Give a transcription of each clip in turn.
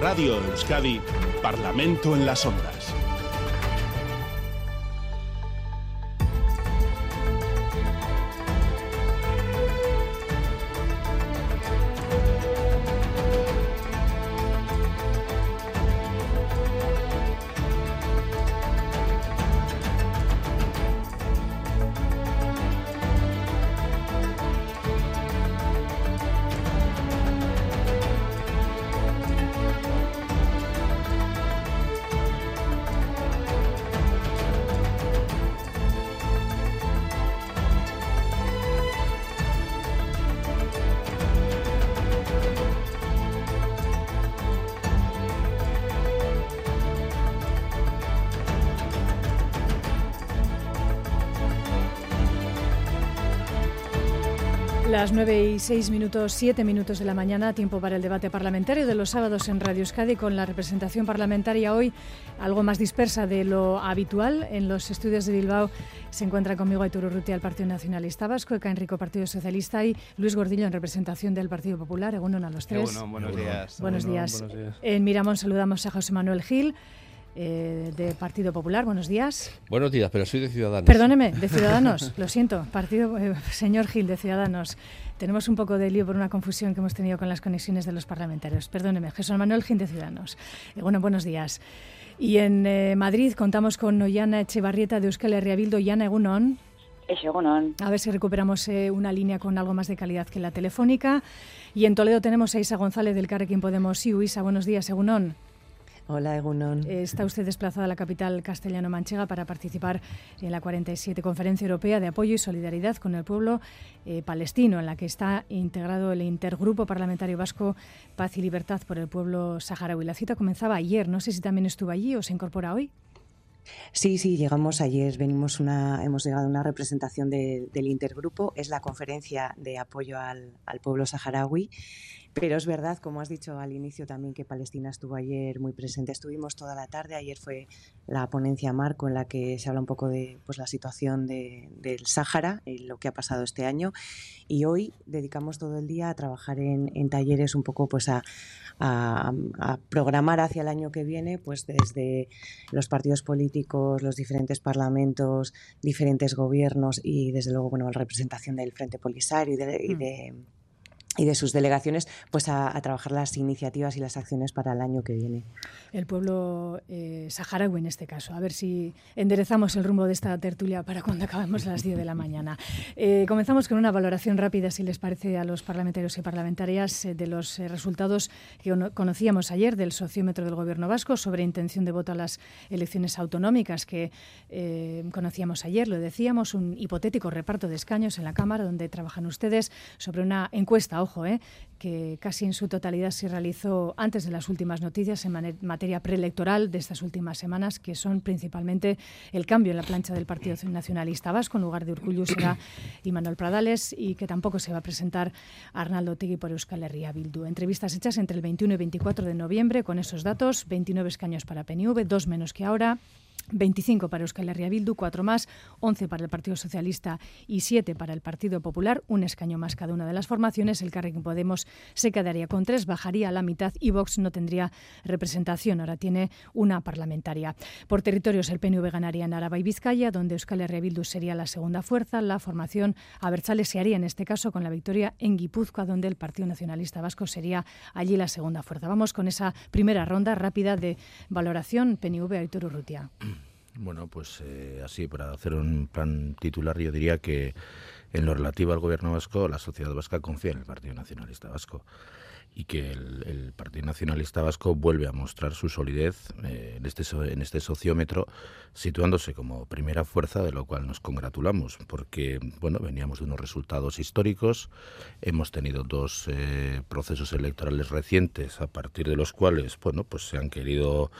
Radio Euskadi, Parlamento en las Ondas. Las 9 y 6 minutos, 7 minutos de la mañana, tiempo para el debate parlamentario de los sábados en Radio Euskadi con la representación parlamentaria hoy algo más dispersa de lo habitual. En los estudios de Bilbao se encuentra conmigo Aitor Urrutia, del Partido Nacionalista Vasco, Eka Enrico, Partido Socialista y Luis Gordillo en representación del Partido Popular. Egunon a los tres. buenos días. Buenos días. En Miramón saludamos a José Manuel Gil. Eh, de Partido Popular. Buenos días. Buenos días, pero soy de Ciudadanos. Perdóneme, de Ciudadanos, lo siento. Partido, eh, señor Gil, de Ciudadanos. Tenemos un poco de lío por una confusión que hemos tenido con las conexiones de los parlamentarios. Perdóneme, Jesús Manuel Gil, de Ciudadanos. Eh, bueno, buenos días. Y en Madrid contamos con Ollana Echevarrieta de Euskal Herria Bildu. Ollana, Egunon. A ver si recuperamos una línea con algo más de calidad que la telefónica. Y en Toledo tenemos a Isa González del Carrequín Podemos. Sí, Isa, buenos días, Egunon. Hola, Egunon. Está usted desplazada a la capital castellano-manchega para participar en la 47 Conferencia Europea de Apoyo y Solidaridad con el Pueblo eh, Palestino, en la que está integrado el Intergrupo Parlamentario Vasco Paz y Libertad por el Pueblo Saharaui. La cita comenzaba ayer. No sé si también estuvo allí o se incorpora hoy. Sí, sí, llegamos ayer, venimos una, hemos llegado a una representación del intergrupo, es la conferencia de apoyo al, al pueblo saharaui pero es verdad, como has dicho al inicio también, que Palestina estuvo ayer muy presente. Estuvimos toda la tarde. Ayer fue la ponencia Marco en la que se habla un poco de pues, la situación de, del Sáhara y lo que ha pasado este año. Y hoy dedicamos todo el día a trabajar en, en talleres un poco pues a, a, a, programar hacia el año que viene, pues desde los partidos políticos, los diferentes parlamentos, diferentes gobiernos y desde luego bueno la representación del Frente Polisario y de, y mm. de y de sus delegaciones pues a, trabajar las iniciativas y las acciones para el año que viene. El pueblo eh, saharaui en este caso. A ver si enderezamos el rumbo de esta tertulia para cuando acabemos las 10 de la mañana. Eh, comenzamos con una valoración rápida, si les parece, a los parlamentarios y parlamentarias eh, de los resultados que conocíamos ayer del sociómetro del Gobierno vasco sobre intención de voto a las elecciones autonómicas que conocíamos ayer. Lo decíamos, un hipotético reparto de escaños en la Cámara donde trabajan ustedes sobre una encuesta ojo, eh, que casi en su totalidad se realizó antes de las últimas noticias en materia preelectoral de estas últimas semanas, que son principalmente el cambio en la plancha del Partido Nacionalista Vasco. En lugar de Urcullu será Imanol Pradales y que tampoco se va a presentar Arnaldo Tegui por Euskal Herria Bildu. Entrevistas hechas entre el 21 y 24 de noviembre con esos datos, 29 escaños para PNV, dos menos que ahora. 25 para Euskal Herria Bildu, 4 más, 11 para el Partido Socialista y 7 para el Partido Popular, un escaño más cada una de las formaciones. El Carrequín Podemos se quedaría con 3, bajaría a la mitad y Vox no tendría representación, ahora tiene una parlamentaria. Por territorios, el PNV ganaría en Araba y Vizcaya, donde Euskal Herria Bildu sería la segunda fuerza. La formación Abertzale se haría en este caso con la victoria en Guipúzcoa, donde el Partido Nacionalista Vasco sería allí la segunda fuerza. Vamos con esa primera ronda rápida de valoración PNV Aitor Urrutia. Bueno, pues eh, así, para hacer un plan titular, yo diría que en lo relativo al gobierno vasco, la sociedad vasca confía en el Partido Nacionalista Vasco y que el, el, Partido Nacionalista Vasco vuelve a mostrar su solidez eh, en, este, en este sociómetro, situándose como primera fuerza, de lo cual nos congratulamos, porque bueno, veníamos de unos resultados históricos, hemos tenido dos eh, procesos electorales recientes, a partir de los cuales bueno, pues se han querido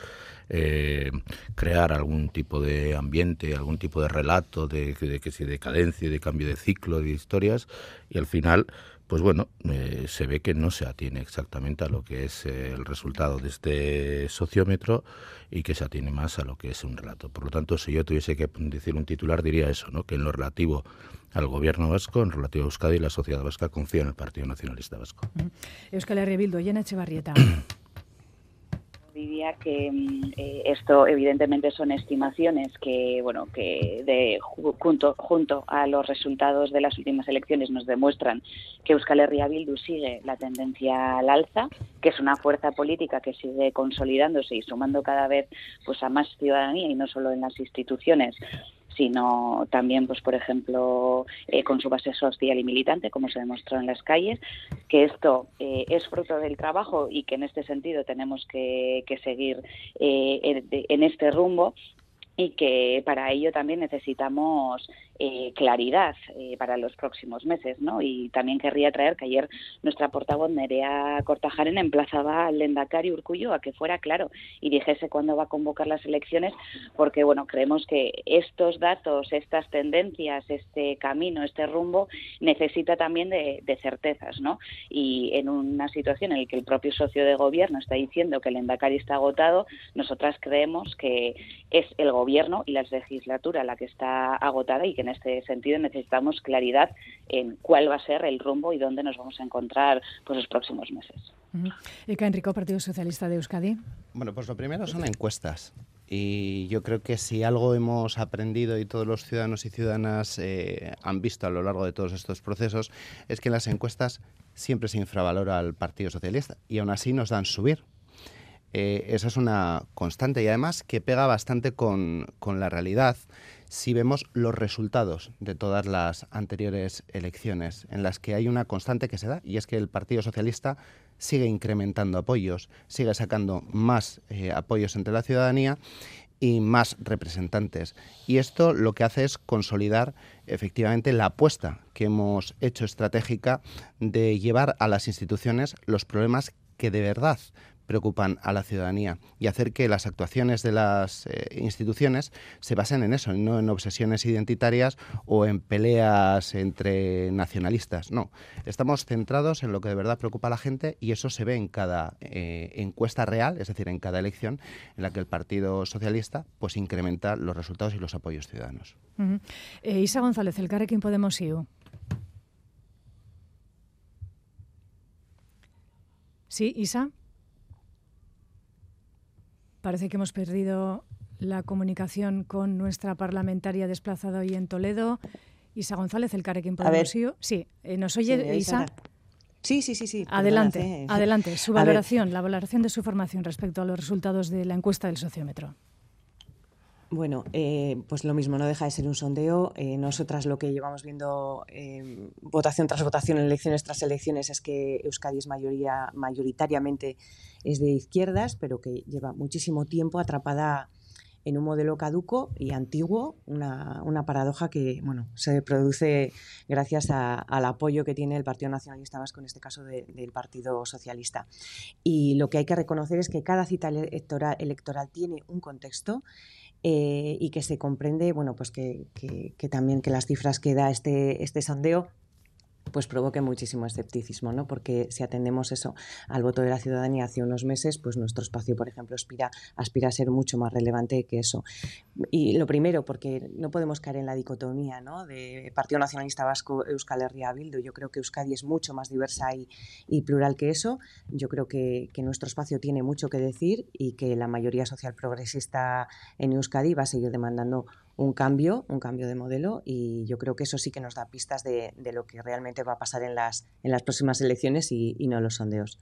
eh, crear algún tipo de ambiente, algún tipo de relato de, de que si decadencia, de cambio de ciclo, de historias, y al final pues bueno, eh, se ve que no se atiene exactamente a lo que es eh, el resultado de este sociómetro y que se atiene más a lo que es un relato. Por lo tanto, si yo tuviese que decir un titular, diría eso, ¿no? que en lo relativo al gobierno vasco, en relativo a Euskadi, la sociedad vasca confía en el Partido Nacionalista Vasco. Euskal Herria Bildu, Echevarrieta. que mm, eh, esto evidentemente son estimaciones que, bueno, que de, junto, junto a los resultados de las últimas elecciones nos demuestran que Euskal Herria Bildu sigue la tendencia al alza, que es una fuerza política que sigue consolidándose y sumando cada vez pues a más ciudadanía y no solo en las instituciones sino también, pues por ejemplo, eh, con su base social y militante, como se demostró en las calles, que esto eh, es fruto del trabajo y que en este sentido tenemos que, seguir eh, en este rumbo y que para ello también necesitamos eh, claridad eh, para los próximos meses, ¿no? Y también querría traer que ayer nuestra portavoz Nerea Cortajarena emplazaba al Lendakari Urcuyo a que fuera claro y dijese cuándo va a convocar las elecciones, porque bueno, creemos que estos datos, estas tendencias, este camino, este rumbo necesita también de, certezas, ¿no? Y en una situación en la que el propio socio de gobierno está diciendo que el Lendakari está agotado, nosotras creemos que es el gobierno y la legislatura la que está agotada y que este sentido necesitamos claridad en cuál va a ser el rumbo y dónde nos vamos a encontrar pues, los próximos meses. ¿Y qué Enrico, Partido Socialista de Euskadi? Bueno, pues lo primero son encuestas. Y yo creo que si algo hemos aprendido y todos los ciudadanos y ciudadanas eh, han visto a lo largo de todos estos procesos, es que en las encuestas siempre se infravalora al Partido Socialista y aún así nos dan subir. Eh, esa es una constante y además que pega bastante con, con la realidad si vemos los resultados de todas las anteriores elecciones, en las que hay una constante que se da, y es que el Partido Socialista sigue incrementando apoyos, sigue sacando más eh, apoyos entre la ciudadanía y más representantes. Y esto lo que hace es consolidar efectivamente la apuesta que hemos hecho estratégica de llevar a las instituciones los problemas que de verdad preocupan a la ciudadanía y hacer que las actuaciones de las eh, instituciones se basen en eso, no en obsesiones identitarias o en peleas entre nacionalistas. No, estamos centrados en lo que de verdad preocupa a la gente y eso se ve en cada eh, encuesta real, es decir, en cada elección en la que el Partido Socialista pues incrementa los resultados y los apoyos ciudadanos. Eh, Isa González, el Carrequín Podemos IU. Sí, Isa. Parece que hemos perdido la comunicación con nuestra parlamentaria desplazada hoy en Toledo. Isa González, el Carequín Podemos. Sí, eh, ¿nos oye Isa? Sí, sí, sí, sí. Adelante, adelante. Su valoración, la valoración de su formación respecto a los resultados de la encuesta del sociómetro. Bueno, eh, pues lo mismo, no deja de ser un sondeo. Eh, nosotras lo que llevamos viendo votación tras votación, elecciones tras elecciones, es que Euskadi es mayoría, mayoritariamente es de izquierdas, pero que lleva muchísimo tiempo atrapada en un modelo caduco y antiguo, una, paradoja que bueno, se produce gracias al apoyo que tiene el Partido Nacionalista Vasco, en este caso del Partido Socialista. Y lo que hay que reconocer es que cada cita electoral, electoral tiene un contexto eh, y que se comprende, bueno, pues que, que, también que las cifras que da este, este sondeo pues provoque muchísimo escepticismo, ¿no? Porque si atendemos eso al voto de la ciudadanía hace unos meses, pues nuestro espacio, por ejemplo, aspira, aspira a ser mucho más relevante que eso. Y lo primero, porque no podemos caer en la dicotomía, ¿no? De Partido Nacionalista Vasco, Euskal Herria Bildu. Yo creo que Euskadi es mucho más diversa y, plural que eso. Yo creo que, que, nuestro espacio tiene mucho que decir y que la mayoría social progresista en Euskadi va a seguir demandando un cambio, un cambio de modelo y yo creo que eso sí que nos da pistas de, lo que realmente va a pasar en las, en las próximas elecciones y, no los sondeos.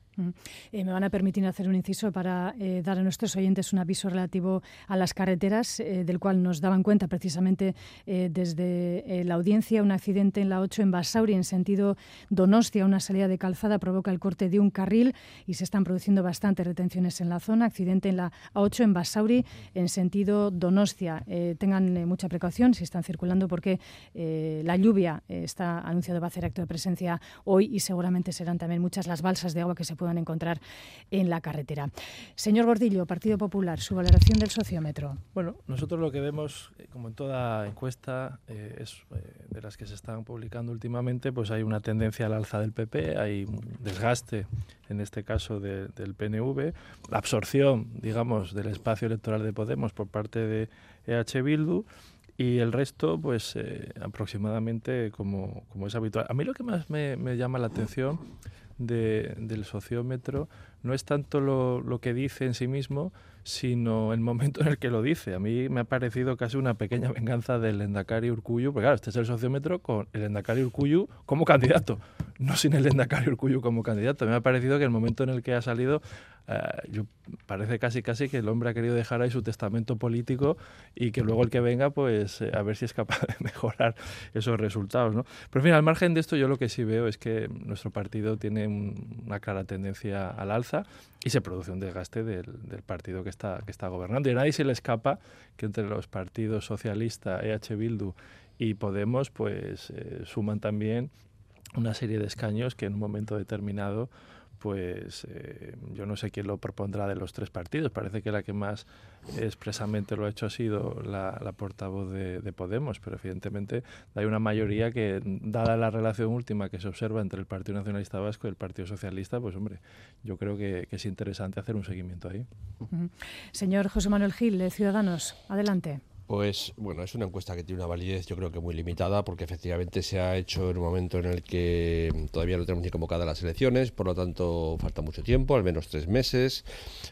Eh, me van a permitir hacer un inciso para eh, dar a nuestros oyentes un aviso relativo a las carreteras, eh, del cual nos daban cuenta precisamente desde la audiencia. Un accidente en la 8 en Basauri, en sentido Donostia, una salida de calzada provoca el corte de un carril y se están produciendo bastantes retenciones en la zona. Accidente en la A8 en Basauri, en sentido Donostia. tengan mucha precaución si están circulando porque eh, la lluvia eh, está anunciado va a hacer acto de presencia hoy y seguramente serán también muchas las balsas de agua que se puedan encontrar en la carretera. Señor Gordillo, Partido Popular, su valoración del sociómetro. Bueno, nosotros lo que vemos, eh, como en toda encuesta, es de las que se están publicando últimamente, pues hay una tendencia al alza del PP, hay desgaste, en este caso del PNV, la absorción, digamos, del espacio electoral de Podemos por parte de EH Bildu y el resto, pues eh, aproximadamente como, como, es habitual. A mí lo que más me, llama la atención del sociómetro no es tanto lo, lo, que dice en sí mismo, sino el momento en el que lo dice. A mí me ha parecido casi una pequeña venganza del Endacari Urcuyu, porque claro, este es el sociómetro con el Endacari Urcuyu como candidato, no sin el Endacari Urcuyu como candidato. Me ha parecido que el momento en el que ha salido eh, parece casi casi que el hombre ha querido dejar ahí su testamento político y que luego el que venga, pues eh, a ver si es capaz de mejorar esos resultados. ¿no? Pero en al margen de esto, yo lo que sí veo es que nuestro partido tiene una clara tendencia al alza y se produce un desgaste del, partido que está, que está gobernando. Y a nadie se le escapa que entre los partidos socialista, EH Bildu y Podemos, pues eh, suman también una serie de escaños que en un momento determinado pues eh, yo no sé quién lo propondrá de los tres partidos. Parece que la que más expresamente lo ha hecho ha sido la, portavoz de, Podemos, pero evidentemente hay una mayoría que, dada la relación última que se observa entre el Partido Nacionalista Vasco y el Partido Socialista, pues hombre, yo creo que, es interesante hacer un seguimiento ahí. Señor José Manuel Gil, de Ciudadanos, adelante. Pues bueno, es una encuesta que tiene una validez yo creo que muy limitada porque efectivamente se ha hecho en un momento en el que todavía no tenemos ni convocadas las elecciones, por lo tanto falta mucho tiempo, al menos tres meses.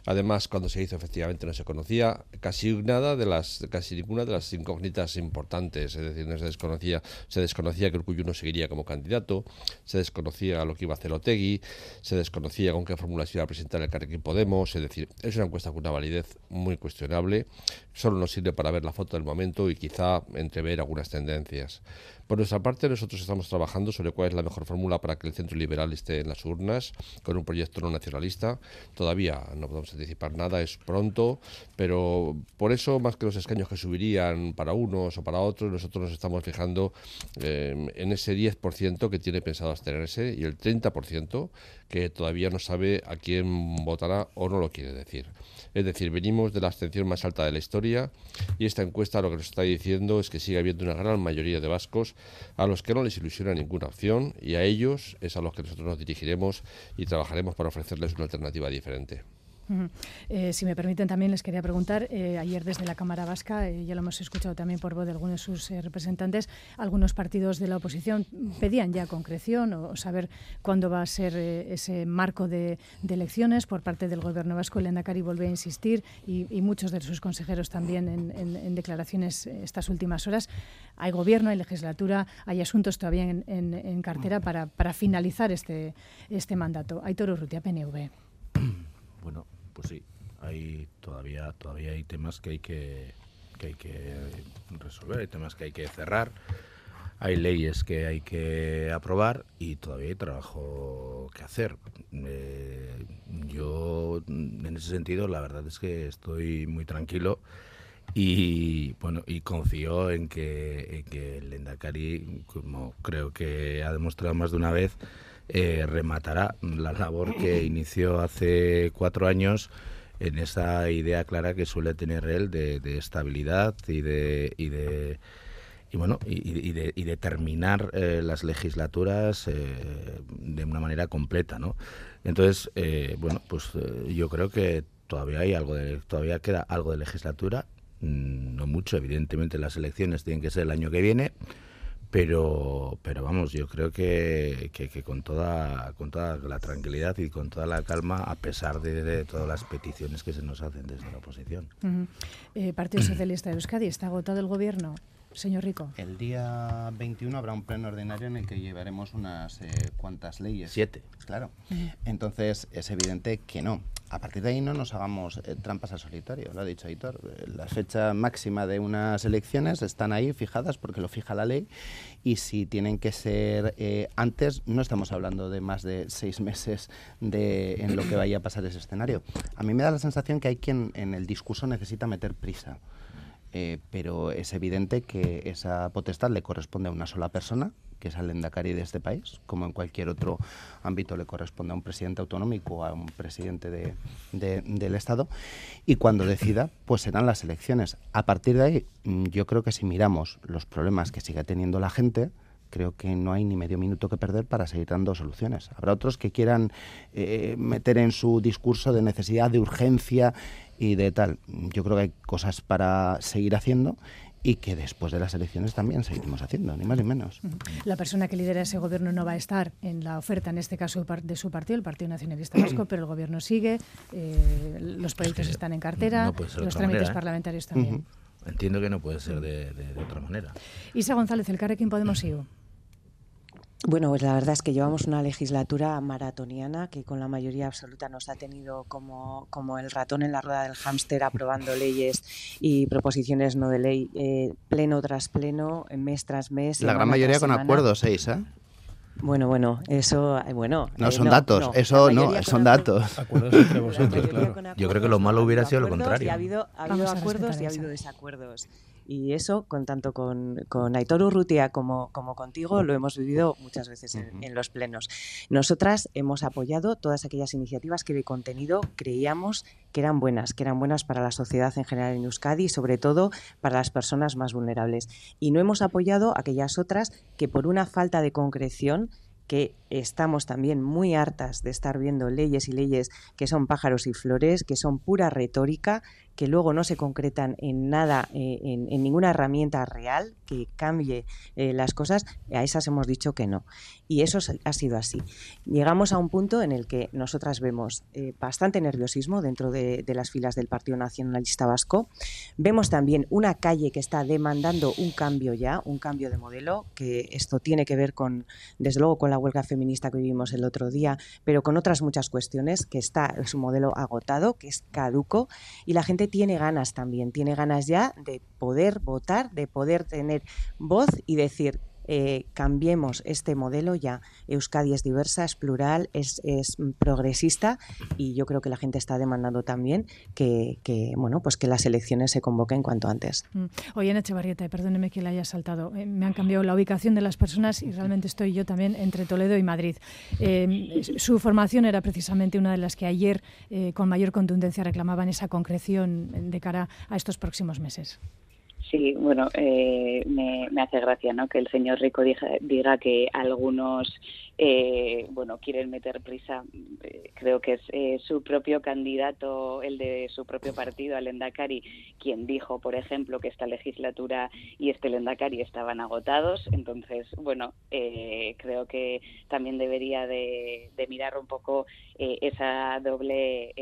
Además, cuando se hizo efectivamente no se conocía casi nada de las, casi ninguna de las incógnitas importantes, es decir, no se desconocía, se desconocía que Urcuyo no seguiría como candidato, se desconocía lo que iba a hacer Otegui, se desconocía con qué fórmula se iba a presentar el Carrequín Podemos, es decir, es una encuesta con una validez muy cuestionable, solo nos sirve para ver la foto del momento y quizá entrever algunas tendencias. Por nuestra parte, nosotros estamos trabajando sobre cuál es la mejor fórmula para que el centro liberal esté en las urnas, con un proyecto no nacionalista. Todavía no podemos anticipar nada, es pronto, pero por eso, más que los escaños que subirían para unos o para otros, nosotros nos estamos fijando eh, en ese 10% que tiene pensado abstenerse y el 30% que todavía no sabe a quién votará o no lo quiere decir. Es decir, venimos de la abstención más alta de la historia y esta encuesta lo que nos está diciendo es que sigue habiendo una gran mayoría de vascos a los que no les ilusiona ninguna opción y a ellos es a los que nosotros nos dirigiremos y trabajaremos para ofrecerles una alternativa diferente. Eh, si me permiten, también les quería preguntar, eh, ayer desde la Cámara Vasca, eh, ya lo hemos escuchado también por voz de algunos de sus representantes, algunos partidos de la oposición pedían ya concreción o, saber cuándo va a ser ese marco de, elecciones por parte del Gobierno vasco. El Endacari volvió a insistir y, muchos de sus consejeros también en, declaraciones estas últimas horas. Hay gobierno, hay legislatura, hay asuntos todavía en, cartera para, para finalizar este, este mandato. Aitor Urrutia, PNV. Bueno, pues sí, hay todavía todavía hay temas que hay que, que hay que resolver, hay temas que hay que cerrar, hay leyes que hay que aprobar y todavía hay trabajo que hacer. Eh, yo, en ese sentido, la verdad es que estoy muy tranquilo y bueno y confío en que, en que el Endacari, como creo que ha demostrado más de una vez, eh, rematará la labor que inició hace cuatro años en esa idea clara que suele tener él de, estabilidad y de, y de y bueno y, de, y de, terminar eh, las legislaturas eh, de una manera completa no entonces bueno pues yo creo que todavía hay algo de todavía queda algo de legislatura. Mm, no mucho evidentemente las elecciones tienen que ser el año que viene pero pero vamos yo creo que, que, con toda con toda la tranquilidad y con toda la calma a pesar de, todas las peticiones que se nos hacen desde la oposición. Eh, Partido Socialista de Euskadi está agotado el gobierno Señor Rico. El día 21 habrá un pleno ordinario en el que llevaremos unas eh, cuantas leyes. Siete. Claro. Entonces es evidente que no. A partir de ahí no nos hagamos eh, trampas al solitario, lo ha dicho Aitor. La fecha máxima de unas elecciones están ahí fijadas porque lo fija la ley y si tienen que ser eh, antes, no estamos hablando de más de seis meses de, en lo que vaya a pasar ese escenario. A mí me da la sensación que hay quien en el discurso necesita meter prisa. Eh, pero es evidente que esa potestad le corresponde a una sola persona, que es al Endacari de este país, como en cualquier otro ámbito le corresponde a un presidente autonómico o a un presidente de, del Estado, y cuando decida, pues serán las elecciones. A partir de ahí, mm, yo creo que si miramos los problemas que sigue teniendo la gente, creo que no hay ni medio minuto que perder para seguir dando soluciones. Habrá otros que quieran eh, meter en su discurso de necesidad, de urgencia y de tal. Yo creo que hay cosas para seguir haciendo y que después de las elecciones también seguiremos haciendo, ni más ni menos. La persona que lidera ese gobierno no va a estar en la oferta, en este caso de su partido, el Partido Nacionalista Vasco, pero el gobierno sigue, eh, los proyectos están en cartera, los trámites ¿eh? parlamentarios también. Entiendo que no puede ser de, otra manera. Isa González, el Carrequín Podemos ir. Bueno, pues la verdad es que llevamos una legislatura maratoniana que con la mayoría absoluta nos ha tenido como, como el ratón en la rueda del hámster aprobando leyes y proposiciones no de ley eh, pleno tras pleno, mes tras mes. La gran mayoría con acuerdos, seis, ¿eh? Bueno, bueno, eso, eh, bueno. No, eh, son datos, eso no, son datos. Acuerdos entre vosotros, claro. Yo creo que lo malo hubiera sido lo contrario. ha habido, ha habido acuerdos y ha habido desacuerdos. Y eso, con tanto con, con Aitor Urrutia como, como contigo, lo hemos vivido muchas veces en, los plenos. Nosotras hemos apoyado todas aquellas iniciativas que de contenido creíamos que eran buenas, que eran buenas para la sociedad en general en Euskadi y sobre todo para las personas más vulnerables. Y no hemos apoyado aquellas otras que por una falta de concreción que estamos también muy hartas de estar viendo leyes y leyes que son pájaros y flores, que son pura retórica, que luego no se concretan en nada, eh, en, ninguna herramienta real que cambie eh, las cosas, a esas hemos dicho que no. Y eso ha sido así. Llegamos a un punto en el que nosotras vemos eh, bastante nerviosismo dentro de, las filas del Partido Nacionalista Vasco. Vemos también una calle que está demandando un cambio ya, un cambio de modelo, que esto tiene que ver con, desde luego, con la huelga feminista que vivimos el otro día, pero con otras muchas cuestiones, que está, es un modelo agotado, que es caduco, y la gente tiene ganas también, tiene ganas ya de poder votar, de poder tener voz y decir, eh, cambiemos este modelo ya. Euskadi es diversa, es plural, es, progresista y yo creo que la gente está demandando también que, bueno, pues que las elecciones se convoquen cuanto antes. Mm. Oye, Echevarrieta, perdóneme que le haya saltado, eh, me han cambiado la ubicación de las personas y realmente estoy yo también entre Toledo y Madrid. Eh, su formación era precisamente una de las que ayer con mayor contundencia reclamaban esa concreción de cara a estos próximos meses. Sí, bueno, eh, me, me, hace gracia ¿no? que el señor Rico diga que algunos eh, bueno, quieren meter prisa. Eh, creo que es eh, su propio candidato, el de su propio partido, al Endacari, quien dijo, por ejemplo, que esta legislatura y este Endacari estaban agotados. Entonces, bueno, creo que también debería de, mirar un poco esa doble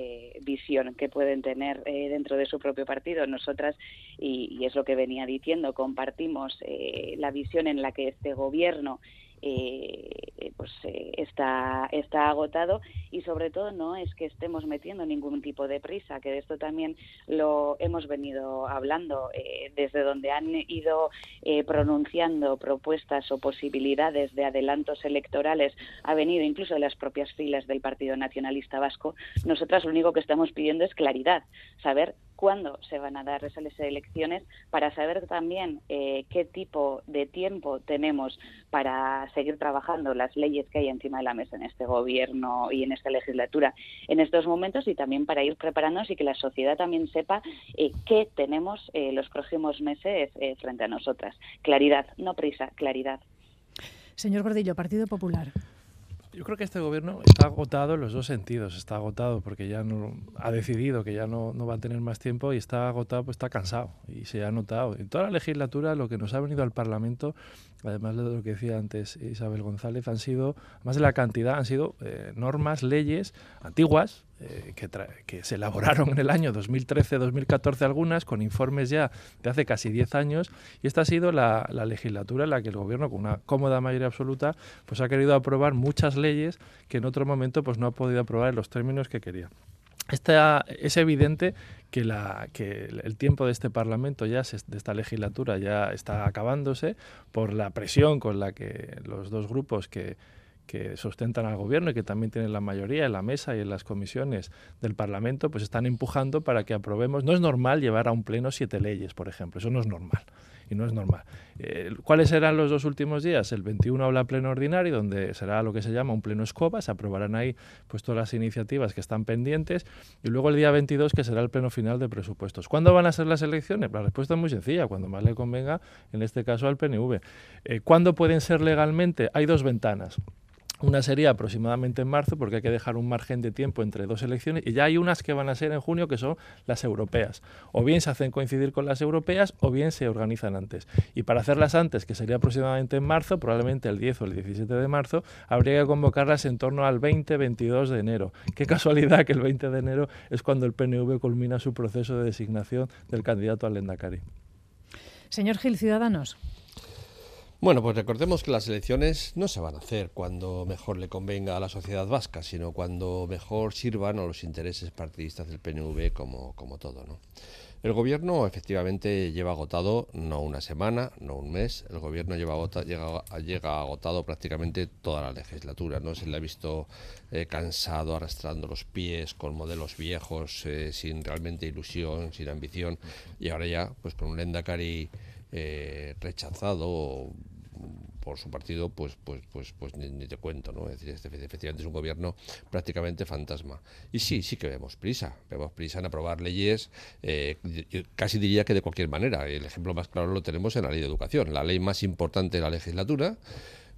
visión que pueden tener dentro de su propio partido. Nosotras, y, y, es lo que venía diciendo, compartimos la visión en la que este gobierno eh, pues eh, está está agotado y sobre todo no es que estemos metiendo ningún tipo de prisa que de esto también lo hemos venido hablando eh, desde donde han ido eh, pronunciando propuestas o posibilidades de adelantos electorales ha venido incluso de las propias filas del Partido Nacionalista Vasco nosotras lo único que estamos pidiendo es claridad saber cuándo se van a dar esas elecciones para saber también eh, qué tipo de tiempo tenemos para seguir trabajando las leyes que hay encima de la mesa en este gobierno y en esta legislatura en estos momentos y también para ir preparándonos y que la sociedad también sepa eh, qué tenemos eh, los próximos meses frente a nosotras. Claridad, no prisa, claridad. Señor Gordillo, Partido Popular. Yo creo que este gobierno está agotado en los dos sentidos. Está agotado porque ya no ha decidido que ya no, no, va a tener más tiempo y está agotado, pues está cansado. Y se ha notado. En toda la legislatura lo que nos ha venido al Parlamento, además de lo que decía antes Isabel González, han sido, más de la cantidad, han sido eh, normas, leyes antiguas, eh, que, se elaboraron en el año 2013-2014 algunas, con informes ya de hace casi 10 años, y esta ha sido la, legislatura en la que el gobierno, con una cómoda mayoría absoluta, pues ha querido aprobar muchas leyes que en otro momento pues no ha podido aprobar en los términos que quería. Esta, es evidente que, la, que el tiempo de este Parlamento, ya de esta legislatura, ya está acabándose por la presión con la que los dos grupos que, que sustentan al gobierno y que también tienen la mayoría en la mesa y en las comisiones del Parlamento, pues están empujando para que aprobemos. No es normal llevar a un pleno siete leyes, por ejemplo, eso no es normal. Y no es normal. Eh, ¿Cuáles serán los dos últimos días? El 21 habla pleno ordinario, donde será lo que se llama un pleno escoba, se aprobarán ahí pues, todas las iniciativas que están pendientes, y luego el día 22, que será el pleno final de presupuestos. ¿Cuándo van a ser las elecciones? La respuesta es muy sencilla, cuando más le convenga, en este caso al PNV. Eh, ¿Cuándo pueden ser legalmente? Hay dos ventanas Una sería aproximadamente en marzo, porque hay que dejar un margen de tiempo entre dos elecciones, y ya hay unas que van a ser en junio, que son las europeas. O bien se hacen coincidir con las europeas, o bien se organizan antes. Y para hacerlas antes, que sería aproximadamente en marzo, probablemente el 10 o el 17 de marzo, habría que convocarlas en torno al 20-22 de enero. Qué casualidad que el 20 de enero es cuando el PNV culmina su proceso de designación del candidato al Endacari. Señor Gil, Ciudadanos. Bueno, pues recordemos que las elecciones no se van a hacer cuando mejor le convenga a la sociedad vasca, sino cuando mejor sirvan a los intereses partidistas del PNV como, como todo. ¿no? El gobierno efectivamente lleva agotado no una semana, no un mes, el gobierno lleva llega, llega, agotado prácticamente toda la legislatura. ¿no? Se le ha visto eh, cansado, arrastrando los pies con modelos viejos, eh, sin realmente ilusión, sin ambición, y ahora ya pues con un Lendakari eh, rechazado por su partido, pues, pues, pues, pues ni, te cuento, ¿no? Es decir, este, efectivamente es un gobierno prácticamente fantasma. Y sí, sí que vemos prisa, vemos prisa en aprobar leyes, eh, casi diría que de cualquier manera. El ejemplo más claro lo tenemos en la ley de educación, la ley más importante de la legislatura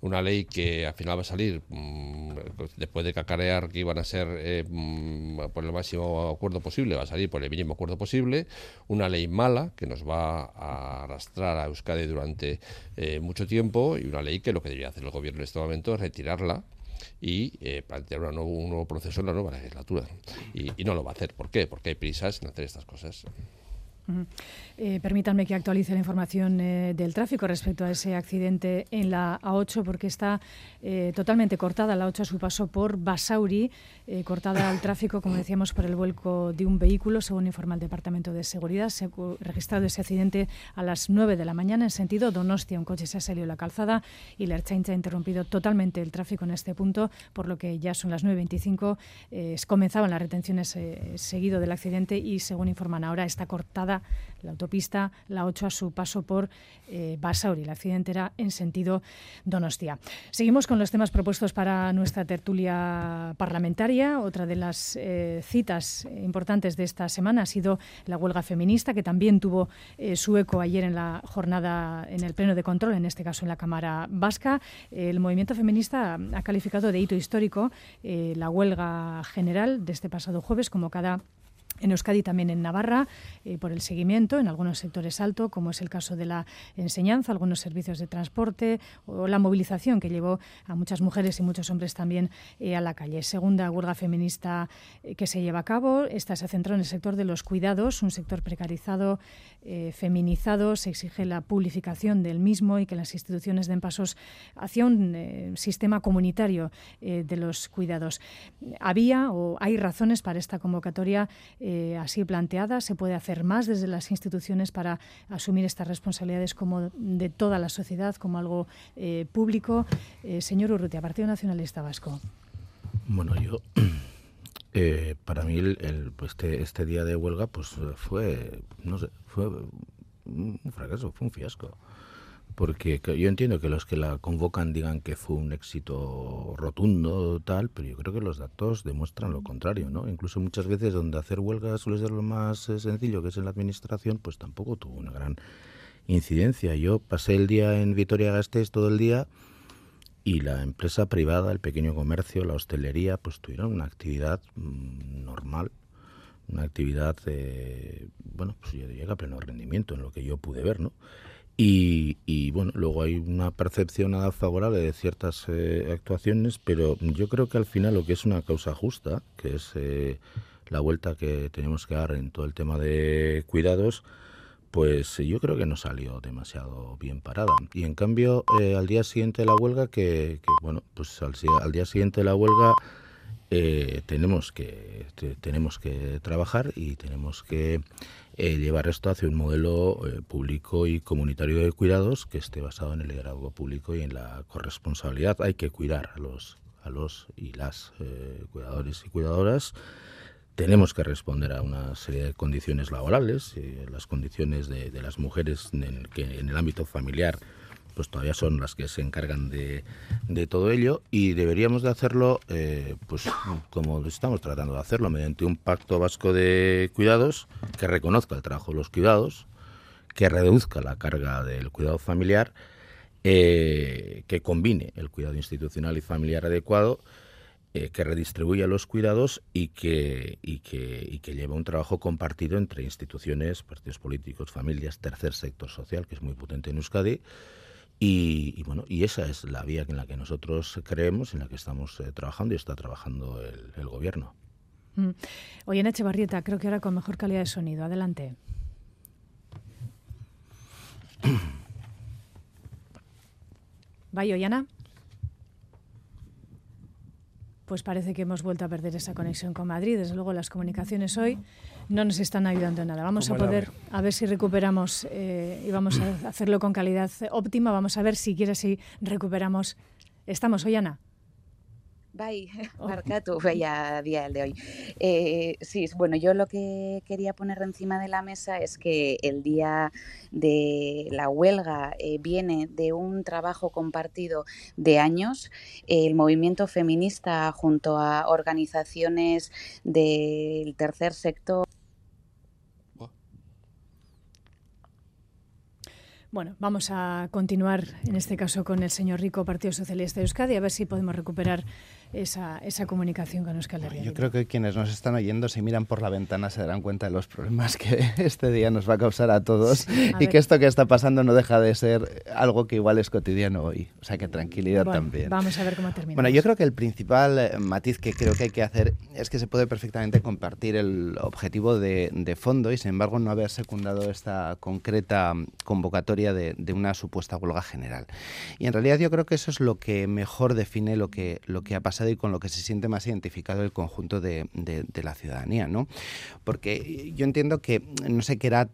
una ley que al final va a salir mm, después de cacarear que iban a ser eh, mm, por el máximo acuerdo posible, va a salir por el mínimo acuerdo posible, una ley mala que nos va a arrastrar a Euskadi durante eh, mucho tiempo y una ley que lo que debería hacer el gobierno en este momento es retirarla y eh, plantear un nuevo proceso en la nueva legislatura. Y, y no lo va a hacer. ¿Por qué? Porque hay prisas en hacer estas cosas. Eh, permítanme que actualice la información eh, del tráfico respecto a ese accidente en la A8, porque está eh, totalmente cortada la A8 a su paso por Basauri, cortada al tráfico, como decíamos, por el vuelco de un vehículo, según informa el Departamento de Seguridad. Se ha registrado ese accidente a las 9 de la mañana en sentido Donostia. Un coche se ha salido de la calzada y la Erchaincha ha interrumpido totalmente el tráfico en este punto, por lo que ya son las 9.25. comenzaban las retenciones seguido del accidente y, según informan ahora, está cortada la autopista, la 8 a su paso por eh, Basauri. El accidente era en sentido Donostia. Seguimos con los temas propuestos para nuestra tertulia parlamentaria. Otra de las eh, citas importantes de esta semana ha sido la huelga feminista, que también tuvo eh, su eco ayer en la jornada, en el pleno de control, en este caso en la Cámara Vasca. El movimiento feminista ha calificado de hito histórico la huelga general de este pasado jueves, como cada en Euskadi también en Navarra, eh, por el seguimiento en algunos sectores alto, como es el caso de la enseñanza, algunos servicios de transporte o la movilización que llevó a muchas mujeres y muchos hombres también eh, a la calle. Segunda huelga feminista eh, que se lleva a cabo. Esta se centró en el sector de los cuidados, un sector precarizado, feminizado. Se exige la publicación del mismo y que las instituciones den pasos hacia un sistema comunitario de los cuidados. Había o hay razones para esta convocatoria eh, así planteada. Se puede hacer más desde las instituciones para asumir estas responsabilidades como de toda la sociedad, como algo eh, público. Eh, señor Urrutia, Partido Nacionalista Vasco. Bueno, yo para mí pues este, este, día de huelga pues fue no sé fue un fracaso fue un fiasco porque yo entiendo que los que la convocan digan que fue un éxito rotundo tal, pero yo creo que los datos demuestran lo contrario, ¿no? Incluso muchas veces donde hacer huelga suele ser lo más eh, sencillo, que es en la administración, pues tampoco tuvo una gran incidencia. Yo pasé el día en Vitoria-Gasteiz todo el día y la empresa privada, el pequeño comercio, la hostelería, pues tuvieron una actividad mm, normal, una actividad, eh, bueno, pues yo diría que a pleno rendimiento en lo que yo pude ver, ¿no? Y, bueno, luego hay una percepción nada favorable de ciertas eh, actuaciones, pero yo creo que al final lo que es una causa justa, que es eh, la vuelta que tenemos que dar en todo el tema de cuidados, pues yo creo que no salió demasiado bien parada. Y en cambio, eh, al día siguiente de la huelga, que, bueno, pues al, al, día siguiente de la huelga tenemos que tenemos que trabajar y tenemos que eh, llevar esto hacia un modelo eh, público y comunitario de cuidados que esté basado en el liderazgo público y en la corresponsabilidad. Hay que cuidar a los, a los y las eh, cuidadores y cuidadoras. Tenemos que responder a una serie de condiciones laborales, las condiciones de, de las mujeres en que en el ámbito familiar pues todavía son las que se encargan de, de todo ello y deberíamos de hacerlo eh, pues como estamos tratando de hacerlo mediante un pacto vasco de cuidados que reconozca el trabajo de los cuidados que reduzca la carga del cuidado familiar eh, que combine el cuidado institucional y familiar adecuado, eh, que redistribuya los cuidados y que, y, que, y que lleve un trabajo compartido entre instituciones, partidos políticos, familias, tercer sector social, que es muy potente en Euskadi. Y, bueno, y esa es la vía en la que nosotros creemos, en la que estamos eh, trabajando y está trabajando el, gobierno. Mm. Oye, en Echevarrieta, creo que ahora con mejor calidad de sonido. Adelante. Vaya, Ollana. Pues parece que hemos vuelto a perder esa conexión con Madrid. Desde luego las comunicaciones hoy no nos están ayudando en nada. Vamos a poder, a ver si recuperamos eh, y vamos a hacerlo con calidad óptima. Vamos a ver si quiere si recuperamos. ¿Estamos, Ollana? Bai, oh. barkatu, a día el de hoy. Eh, sí, bueno, yo lo que quería poner encima de la mesa es que el día de la huelga eh, viene de un trabajo compartido de años. El movimiento feminista junto a organizaciones del tercer sector Bueno, vamos a continuar en este caso con el señor Rico, Partido Socialista de Euskadi, a ver si podemos recuperar esa, esa comunicación con Euskal Herria. Yo creo que quienes nos están oyendo, si miran por la ventana, se darán cuenta de los problemas que este día nos va a causar a todos y que esto que está pasando no deja de ser algo que igual es cotidiano hoy. O sea que tranquilidad también. Vamos a ver cómo termina. Bueno, yo creo que el principal eh, matiz que creo que hay que hacer es que se puede perfectamente compartir el objetivo de, de fondo y, sin embargo, no haber secundado esta concreta convocatoria de, de, una supuesta huelga general. Y en realidad yo creo que eso es lo que mejor define lo que, lo que ha pasado y con lo que se siente más identificado el conjunto de, de, la ciudadanía, ¿no? Porque yo entiendo que no sé qué era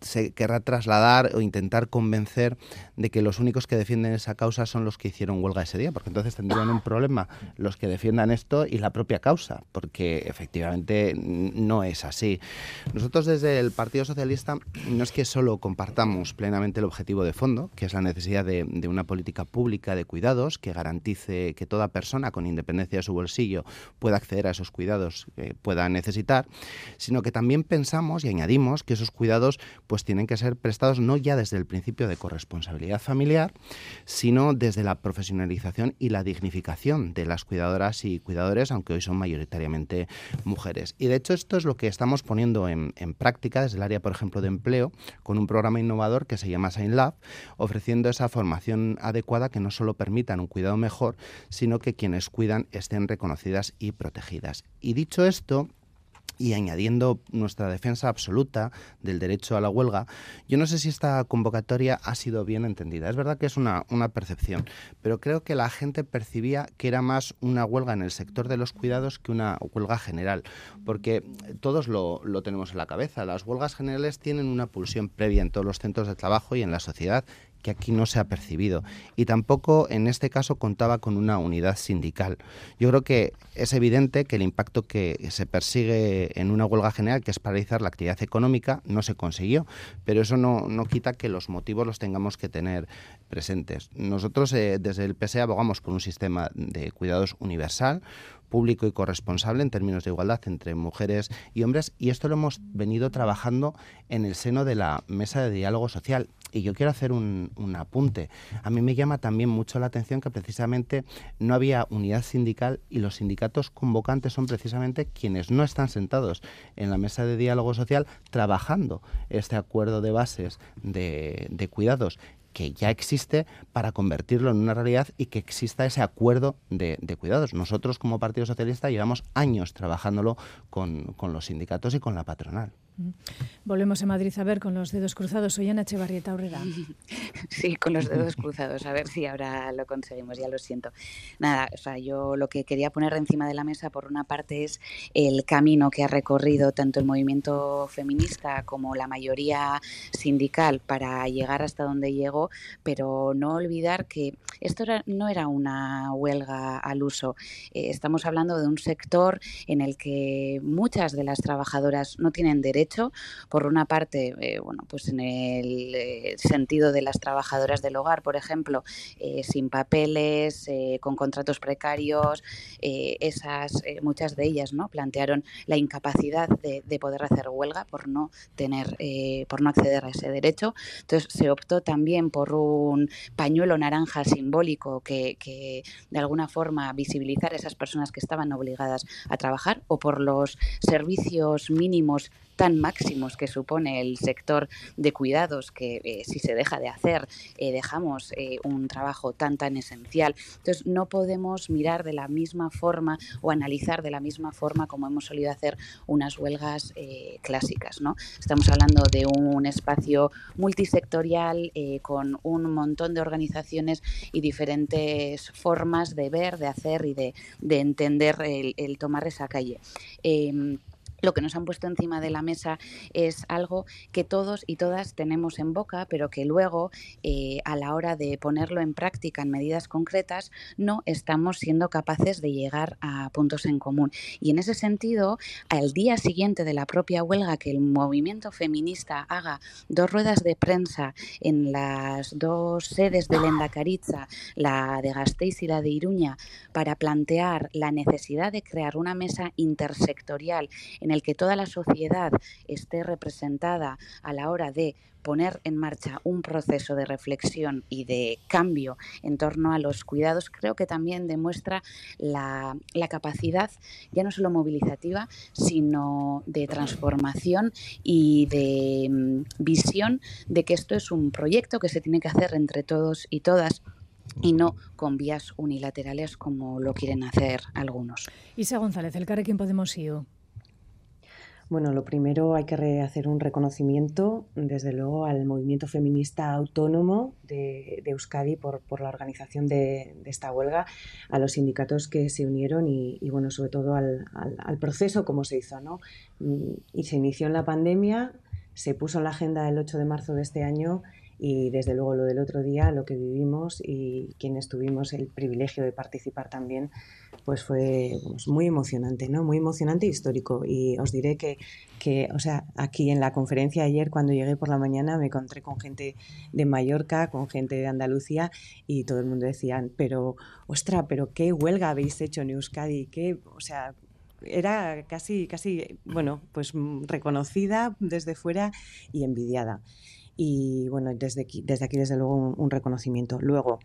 se querrá trasladar o intentar convencer de que los únicos que defienden esa causa son los que hicieron huelga ese día, porque entonces tendrían un problema los que defiendan esto y la propia causa, porque efectivamente no es así. Nosotros desde el Partido Socialista no es que solo compartamos plenamente el objetivo de fondo, que es la necesidad de, una política pública de cuidados que garantice que toda persona, con independencia de su bolsillo, pueda acceder a esos cuidados que pueda necesitar, sino que también pensamos y añadimos que esos cuidados pues tienen que ser prestados no ya desde el principio de corresponsabilidad familiar, sino desde la profesionalización y la dignificación de las cuidadoras y cuidadores, aunque hoy son mayoritariamente mujeres. Y de hecho esto es lo que estamos poniendo en, práctica desde el área, por ejemplo, de empleo, con un programa innovador que se llama Sign Lab, ofreciendo esa formación adecuada que no solo permitan un cuidado mejor, sino que quienes cuidan estén reconocidas y protegidas. Y dicho esto, y añadiendo nuestra defensa absoluta del derecho a la huelga, yo no sé si esta convocatoria ha sido bien entendida. Es verdad que es una, una percepción, pero creo que la gente percibía que era más una huelga en el sector de los cuidados que una huelga general, porque todos lo, lo tenemos en la cabeza. Las huelgas generales tienen una pulsión previa en todos los centros de trabajo y en la sociedad que aquí no se ha percibido. Y tampoco en este caso contaba con una unidad sindical. Yo creo que es evidente que el impacto que se persigue en una huelga general, que es paralizar la actividad económica, no se consiguió. Pero eso no, no quita que los motivos los tengamos que tener presentes. Nosotros eh, desde el PSE abogamos por un sistema de cuidados universal, público y corresponsable en términos de igualdad entre mujeres y hombres y esto lo hemos venido trabajando en el seno de la mesa de diálogo social y yo quiero hacer un, apunte. A mí me llama también mucho la atención que precisamente no había unidad sindical y los sindicatos convocantes son precisamente quienes no están sentados en la mesa de diálogo social trabajando este acuerdo de bases de, de cuidados que ya existe para convertirlo en una realidad y que exista ese acuerdo de, cuidados. Nosotros como Partido Socialista llevamos años trabajándolo con los sindicatos y con la patronal. Volvemos a Madrid a ver con los dedos cruzados. Soy Ana Echevarrieta Aurrera. Sí, con los dedos cruzados. A ver si ahora lo conseguimos, ya lo siento. Nada, o sea, yo lo que quería poner encima de la mesa, por una parte, es el camino que ha recorrido tanto el movimiento feminista como la mayoría sindical para llegar hasta donde llegó, pero no olvidar que esto no era una huelga al uso. Eh, estamos hablando de un sector en el que muchas de las trabajadoras no tienen derecho Por una parte, eh, bueno, pues en el eh, sentido de las trabajadoras del hogar, por ejemplo, sin papeles, con contratos precarios, esas muchas de ellas, ¿no? Plantearon la incapacidad de, de poder hacer huelga por no tener, por no acceder a ese derecho. Entonces se optó también por un pañuelo naranja simbólico que, que de alguna forma visibilizar a esas personas que estaban obligadas a trabajar o por los servicios mínimos tan máximos que supone el sector de cuidados, que eh, si se deja de hacer, eh, dejamos eh, un trabajo tan, tan esencial. Entonces, no podemos mirar de la misma forma o analizar de la misma forma como hemos solido hacer unas huelgas clásicas. ¿no? Estamos hablando de un espacio multisectorial con un montón de organizaciones y diferentes formas de ver, de hacer y de, entender el, el tomar esa calle. Em, lo que nos han puesto encima de la mesa es algo que todos y todas tenemos en boca, pero que luego, eh, a la hora de ponerlo en práctica en medidas concretas, no estamos siendo capaces de llegar a puntos en común. Y en ese sentido, al día siguiente de la propia huelga, que el movimiento feminista haga dos ruedas de prensa en las dos sedes de Lendacaritza, la de Gasteiz y la de Iruña, para plantear la necesidad de crear una mesa intersectorial el que toda la sociedad esté representada a la hora de poner en marcha un proceso de reflexión y de cambio en torno a los cuidados, creo que también demuestra la, capacidad ya no solo movilizativa, sino de transformación y de mm, visión de que esto es un proyecto que se tiene que hacer entre todos y todas y no con vías unilaterales como lo quieren hacer algunos. Isa González, el Carrequín Podemos IO. Bueno, lo primero hay que hacer un reconocimiento, desde luego, al movimiento feminista autónomo de, Euskadi por, la organización de, esta huelga, a los sindicatos que se unieron y, bueno, sobre todo al, proceso como se hizo, ¿no? Y se inició en la pandemia, se puso en la agenda el 8 de marzo de este año y desde luego lo del otro día, lo que vivimos y quienes tuvimos el privilegio de participar también, pues fue pues, muy emocionante, ¿no? Muy emocionante e histórico. Y os diré que, que, o sea, aquí en la conferencia ayer, cuando llegué por la mañana, me encontré con gente de Mallorca, con gente de Andalucía, y todo el mundo decían, pero, ostra, pero qué huelga habéis hecho en Euskadi, qué, o sea, era casi, casi, bueno, pues reconocida desde fuera y envidiada. Y bueno, desde aquí, desde, aquí, desde luego, un, reconocimiento. Luego,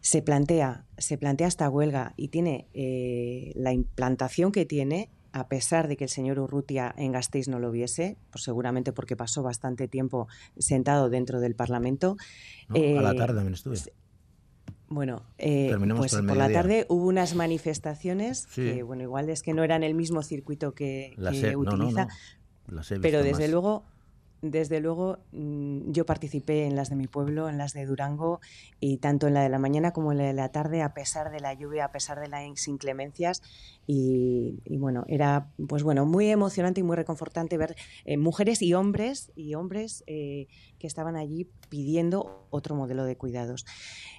se plantea, se plantea esta huelga y tiene eh, la implantación que tiene, a pesar de que el señor Urrutia en Gasteiz no lo viese, pues seguramente porque pasó bastante tiempo sentado dentro del Parlamento. a la eh, tarde también estuve. Bueno, eh, pues por la tarde hubo unas manifestaciones que, bueno, igual es que no eran el mismo circuito que, utiliza, pero desde luego desde luego, mm, yo participé en las de mi pueblo, en las de Durango, y tanto en la de la mañana como en la de la tarde, a pesar de la lluvia, a pesar de las inclemencias. Y, bueno, era pues bueno, muy emocionante y muy reconfortante ver eh, mujeres y hombres y hombres eh, que estaban allí pidiendo otro modelo de cuidados.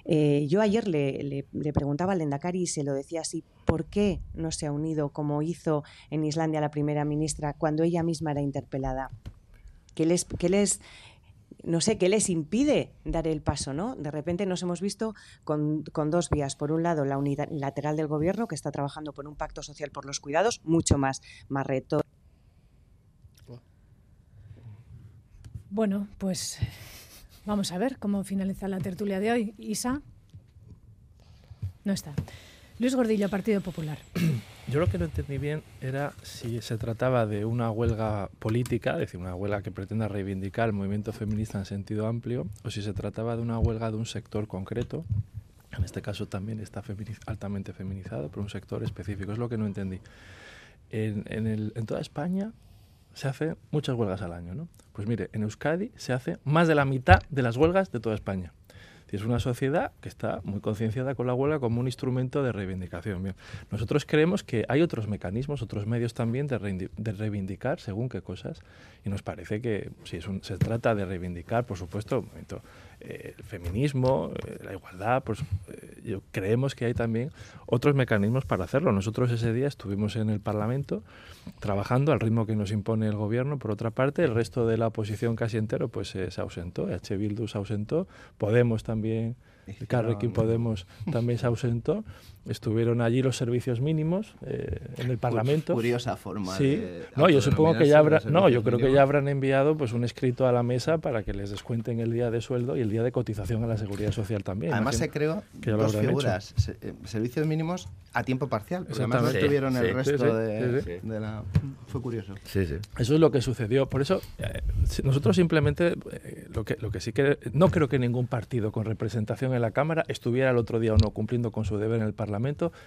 Eh, yo ayer le, le, preguntaba al Lendakari y se lo decía así, ¿por qué no se ha unido como hizo en Islandia la primera ministra cuando ella misma era interpelada? ¿Qué les, les, no sé, qué les impide dar el paso, ¿no? De repente nos hemos visto con, dos vías. Por un lado, la unidad lateral del gobierno, que está trabajando por un pacto social por los cuidados, mucho más, más reto. Bueno, pues vamos a ver cómo finaliza la tertulia de hoy. Isa. No está. Luis Gordillo, Partido Popular. Yo lo que no entendí bien era si se trataba de una huelga política, es decir, una huelga que pretenda reivindicar el movimiento feminista en sentido amplio, o si se trataba de una huelga de un sector concreto, en este caso también está altamente feminizado, por un sector específico. Es lo que no entendí. En, en toda España se hacen muchas huelgas al año, ¿no? Pues mire, en Euskadi se hace más de la mitad de las huelgas de toda España. Es una sociedad que está muy concienciada con la huelga como un instrumento de reivindicación. Nosotros creemos que hay otros mecanismos, otros medios también de, reivindicar según qué cosas y nos parece que si es se trata de reivindicar, por supuesto, el feminismo, eh, la igualdad, pues eh, yo, creemos que hay también otros mecanismos para hacerlo. Nosotros ese día estuvimos en el Parlamento trabajando al ritmo que nos impone el gobierno. Por otra parte, el resto de la oposición casi entero pues se ausentó. H. Bildu se ausentó, Podemos también Carrequín Podemos también se ausentó. Estuvieron allí los servicios mínimos eh, en el Parlamento. Curiosa forma. Sí. no, yo supongo que ya habrá, no, yo creo que ya habrán enviado pues un escrito a la mesa para que les descuenten el día de sueldo y el día de cotización a la seguridad social también. Además se creó dos figuras, eh, servicios mínimos a tiempo parcial, porque además no estuvieron el resto de, la... Fue curioso. Sí, sí. Eso es lo que sucedió. Por eso eh, nosotros simplemente lo que lo que sí que no creo que ningún partido con representación en la Cámara estuviera el otro día o no cumpliendo con su deber en el Parlamento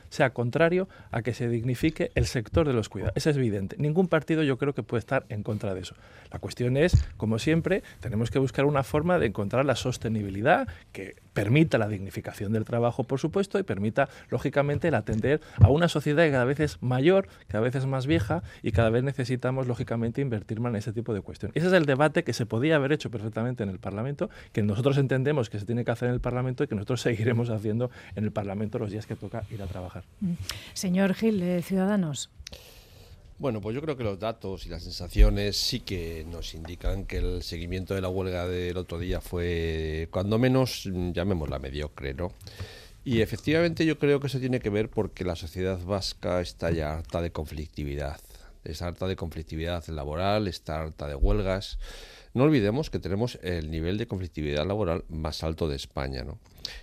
sea contrario a que se dignifique el sector de los cuidados. Es evidente. Ningún partido yo creo que puede estar en contra de eso. La cuestión es, como siempre, tenemos que buscar una forma de encontrar la sostenibilidad que permita la dignificación del trabajo, por supuesto, y permita, lógicamente, el atender a una sociedad que cada vez es mayor, cada vez es más vieja y cada vez necesitamos, lógicamente, invertir más en ese tipo de cuestiones. Ese es el debate que se podía haber hecho perfectamente en el Parlamento, que nosotros entendemos que se tiene que hacer en el Parlamento y que nosotros seguiremos haciendo en el Parlamento los días que toca ir a trabajar. Mm. Señor Gil, Ciudadanos. Bueno, pues yo creo que los datos y las sensaciones sí que nos indican que el seguimiento de la huelga del otro día fue, cuando menos, llamémosla mediocre, ¿no? Y efectivamente yo creo que eso tiene que ver porque la sociedad vasca está ya harta de conflictividad. Está harta de conflictividad laboral, está harta de huelgas. No olvidemos que tenemos el nivel de conflictividad laboral más alto de España, ¿no?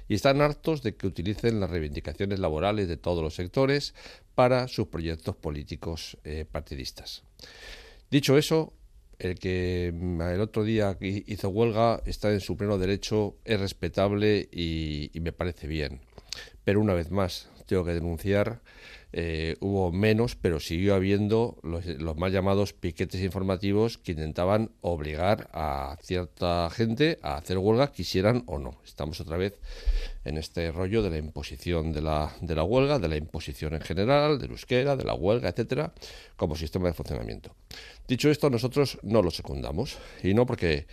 Y están hartos de que utilicen las reivindicaciones laborales de todos los sectores para sus proyectos políticos eh, partidistas. Dicho eso, el que mm, el otro día hizo huelga está en su pleno derecho, es respetable y me parece bien. Pero una vez más, tengo que denunciar eh, hubo menos, pero siguió habiendo los, más llamados piquetes informativos que intentaban obligar a cierta gente a hacer huelga, quisieran o no. Estamos otra vez en este rollo de la imposición de la, de la huelga, de la imposición en general, del euskera, de la huelga, etcétera, como sistema de funcionamiento. Dicho esto, nosotros no lo secundamos, y no porque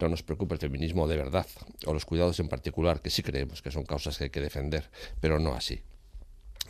no nos preocupe el feminismo de verdad, o los cuidados en particular, que sí creemos que son causas que hay que defender, pero no así.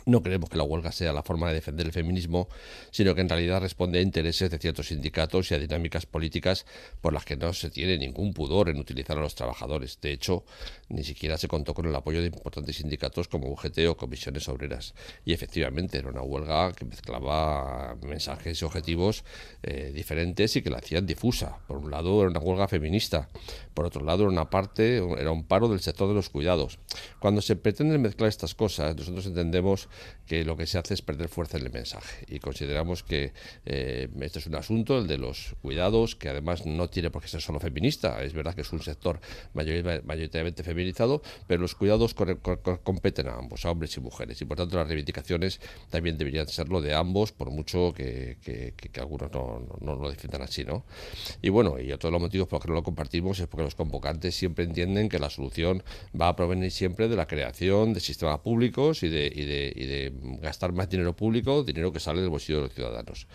No creemos que la huelga sea la forma de defender el feminismo, sino que en realidad responde a intereses de ciertos sindicatos y a dinámicas políticas por las que no se tiene ningún pudor en utilizar a los trabajadores. De hecho, ni siquiera se contó con el apoyo de importantes sindicatos como UGT o comisiones obreras. Y efectivamente era una huelga que mezclaba mensajes y objetivos eh, diferentes y que la hacían difusa. Por un lado era una huelga feminista, por otro lado era una parte, era un paro del sector de los cuidados. Cuando se pretenden mezclar estas cosas, nosotros entendemos que lo que se hace es perder fuerza en el mensaje. Y consideramos que eh, este es un asunto, el de los cuidados, que además no tiene por qué ser solo feminista. Es verdad que es un sector mayoritariamente feminizado, pero los cuidados competen a ambos, a hombres y mujeres. Y por tanto las reivindicaciones también deberían serlo de ambos, por mucho que, algunos no, no, lo defiendan así. ¿no? Y bueno, y otro de los motivos por los que no lo compartimos es porque los convocantes siempre entienden que la solución va a provenir siempre de la creación de sistemas públicos y de, y de, y de gastar más dinero público, dinero que sale del bolsillo de los ciudadanos.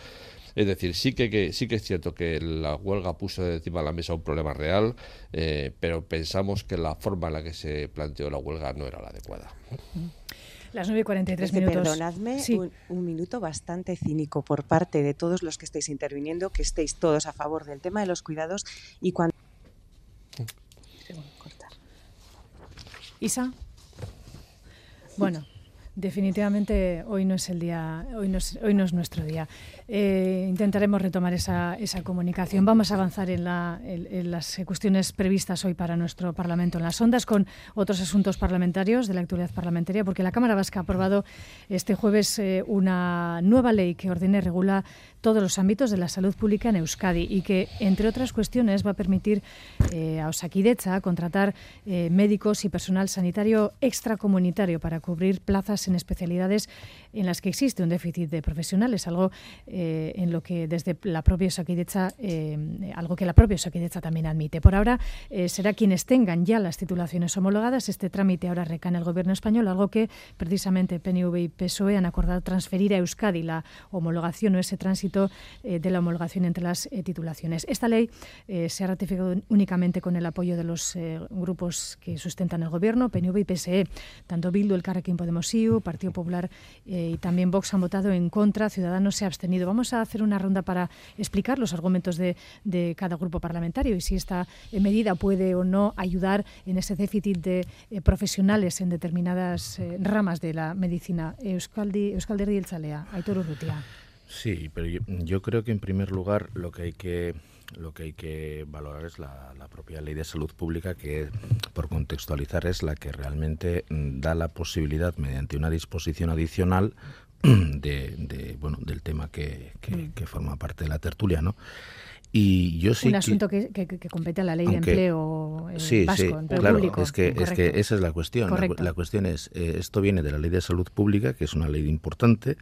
Es decir, sí que, sí que es cierto que la huelga puso encima de la mesa un problema real, eh, pero pensamos que la forma en la que se planteó la huelga no era la adecuada. Las 9.43 minutos. Perdonadme un, minuto bastante cínico por parte de todos los que estáis interviniendo, que estéis todos a favor del tema de los cuidados y cuando... Isa. Bueno, definitivamente hoy no es el día, hoy no es, hoy no es nuestro día. Eh, intentaremos retomar esa, esa, comunicación. Vamos a avanzar en, la, en, las cuestiones previstas hoy para nuestro Parlamento en las ondas con otros asuntos parlamentarios de la actualidad parlamentaria, porque la Cámara Vasca ha aprobado este jueves eh, una nueva ley que ordena y regula todos los ámbitos de la salud pública en Euskadi y que, entre otras cuestiones, va a permitir eh, a Osakidecha contratar médicos y personal sanitario extracomunitario para cubrir plazas en especialidades en las que existe un déficit de profesionales, algo eh, en lo que desde la propia Osakidecha, eh, algo que la propia Osakidecha también admite. Por ahora eh, será quienes tengan ya las titulaciones homologadas. Este trámite ahora recae en el Gobierno español, algo que precisamente PNV y PSOE han acordado transferir a Euskadi la homologación o ese tránsito de la homologación entre las titulaciones. Esta ley se ha ratificado únicamente con el apoyo de los grupos que sustentan el Gobierno, PNV y PSE, tanto Bildu, el Carrequín Podemos IU, Partido Popular y también Vox han votado en contra, Ciudadanos se ha abstenido. Vamos a hacer una ronda para explicar los argumentos de, cada grupo parlamentario y si esta eh, medida puede o no ayudar en ese déficit de eh, profesionales en determinadas eh, ramas de la medicina. Euskaldi, Euskaldi el Chalea, Aitor Urrutia. Sí, pero yo, creo que en primer lugar lo que hay que lo que hay que valorar es la, propia ley de salud pública que, por contextualizar, es la que realmente mm, da la posibilidad, mediante una disposición adicional, de, bueno del tema que, mm. que, forma parte de la tertulia, ¿no? Y yo sí un asunto que, que, compete a la ley de empleo eh, sí, sí, claro, es que es que esa es la cuestión. La, cuestión es eh, esto viene de la ley de salud pública, que es una ley importante.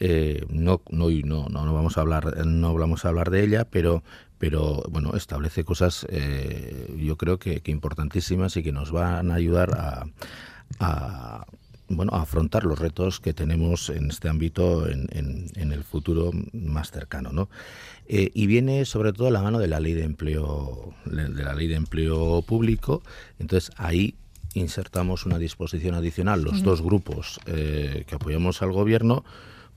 Eh, no, no, no, no, vamos a hablar, no vamos a hablar de ella, pero, pero bueno, establece cosas, eh, yo creo que, que, importantísimas y que nos van a ayudar a, a bueno, a afrontar los retos que tenemos en este ámbito en, en, el futuro más cercano, ¿no? Eh, y viene sobre todo a la mano de la ley de empleo, de la ley de empleo público. Entonces ahí insertamos una disposición adicional, los dos grupos eh, que apoyamos al gobierno,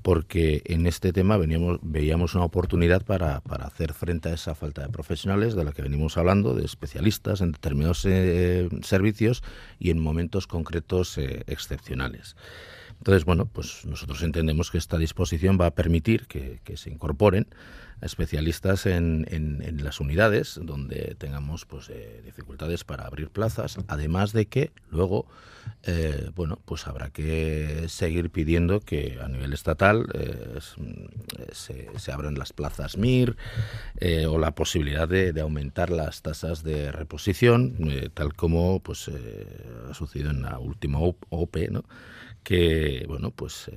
porque en este tema veníamos, veíamos una oportunidad para, para, hacer frente a esa falta de profesionales de la que venimos hablando, de especialistas en determinados eh, servicios y en momentos concretos eh, excepcionales. Entonces, bueno, pues nosotros entendemos que esta disposición va a permitir que, se incorporen especialistas en, las unidades donde tengamos pues eh, dificultades para abrir plazas, además de que luego eh, bueno pues habrá que seguir pidiendo que a nivel estatal eh, se, se, abran las plazas MIR o la posibilidad de, aumentar las tasas de reposición, tal como pues ha sucedido en la última OPE, ¿no? Que bueno pues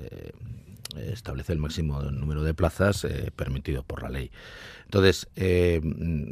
establece el máximo número de plazas eh, permitido por la ley. Entonces, eh,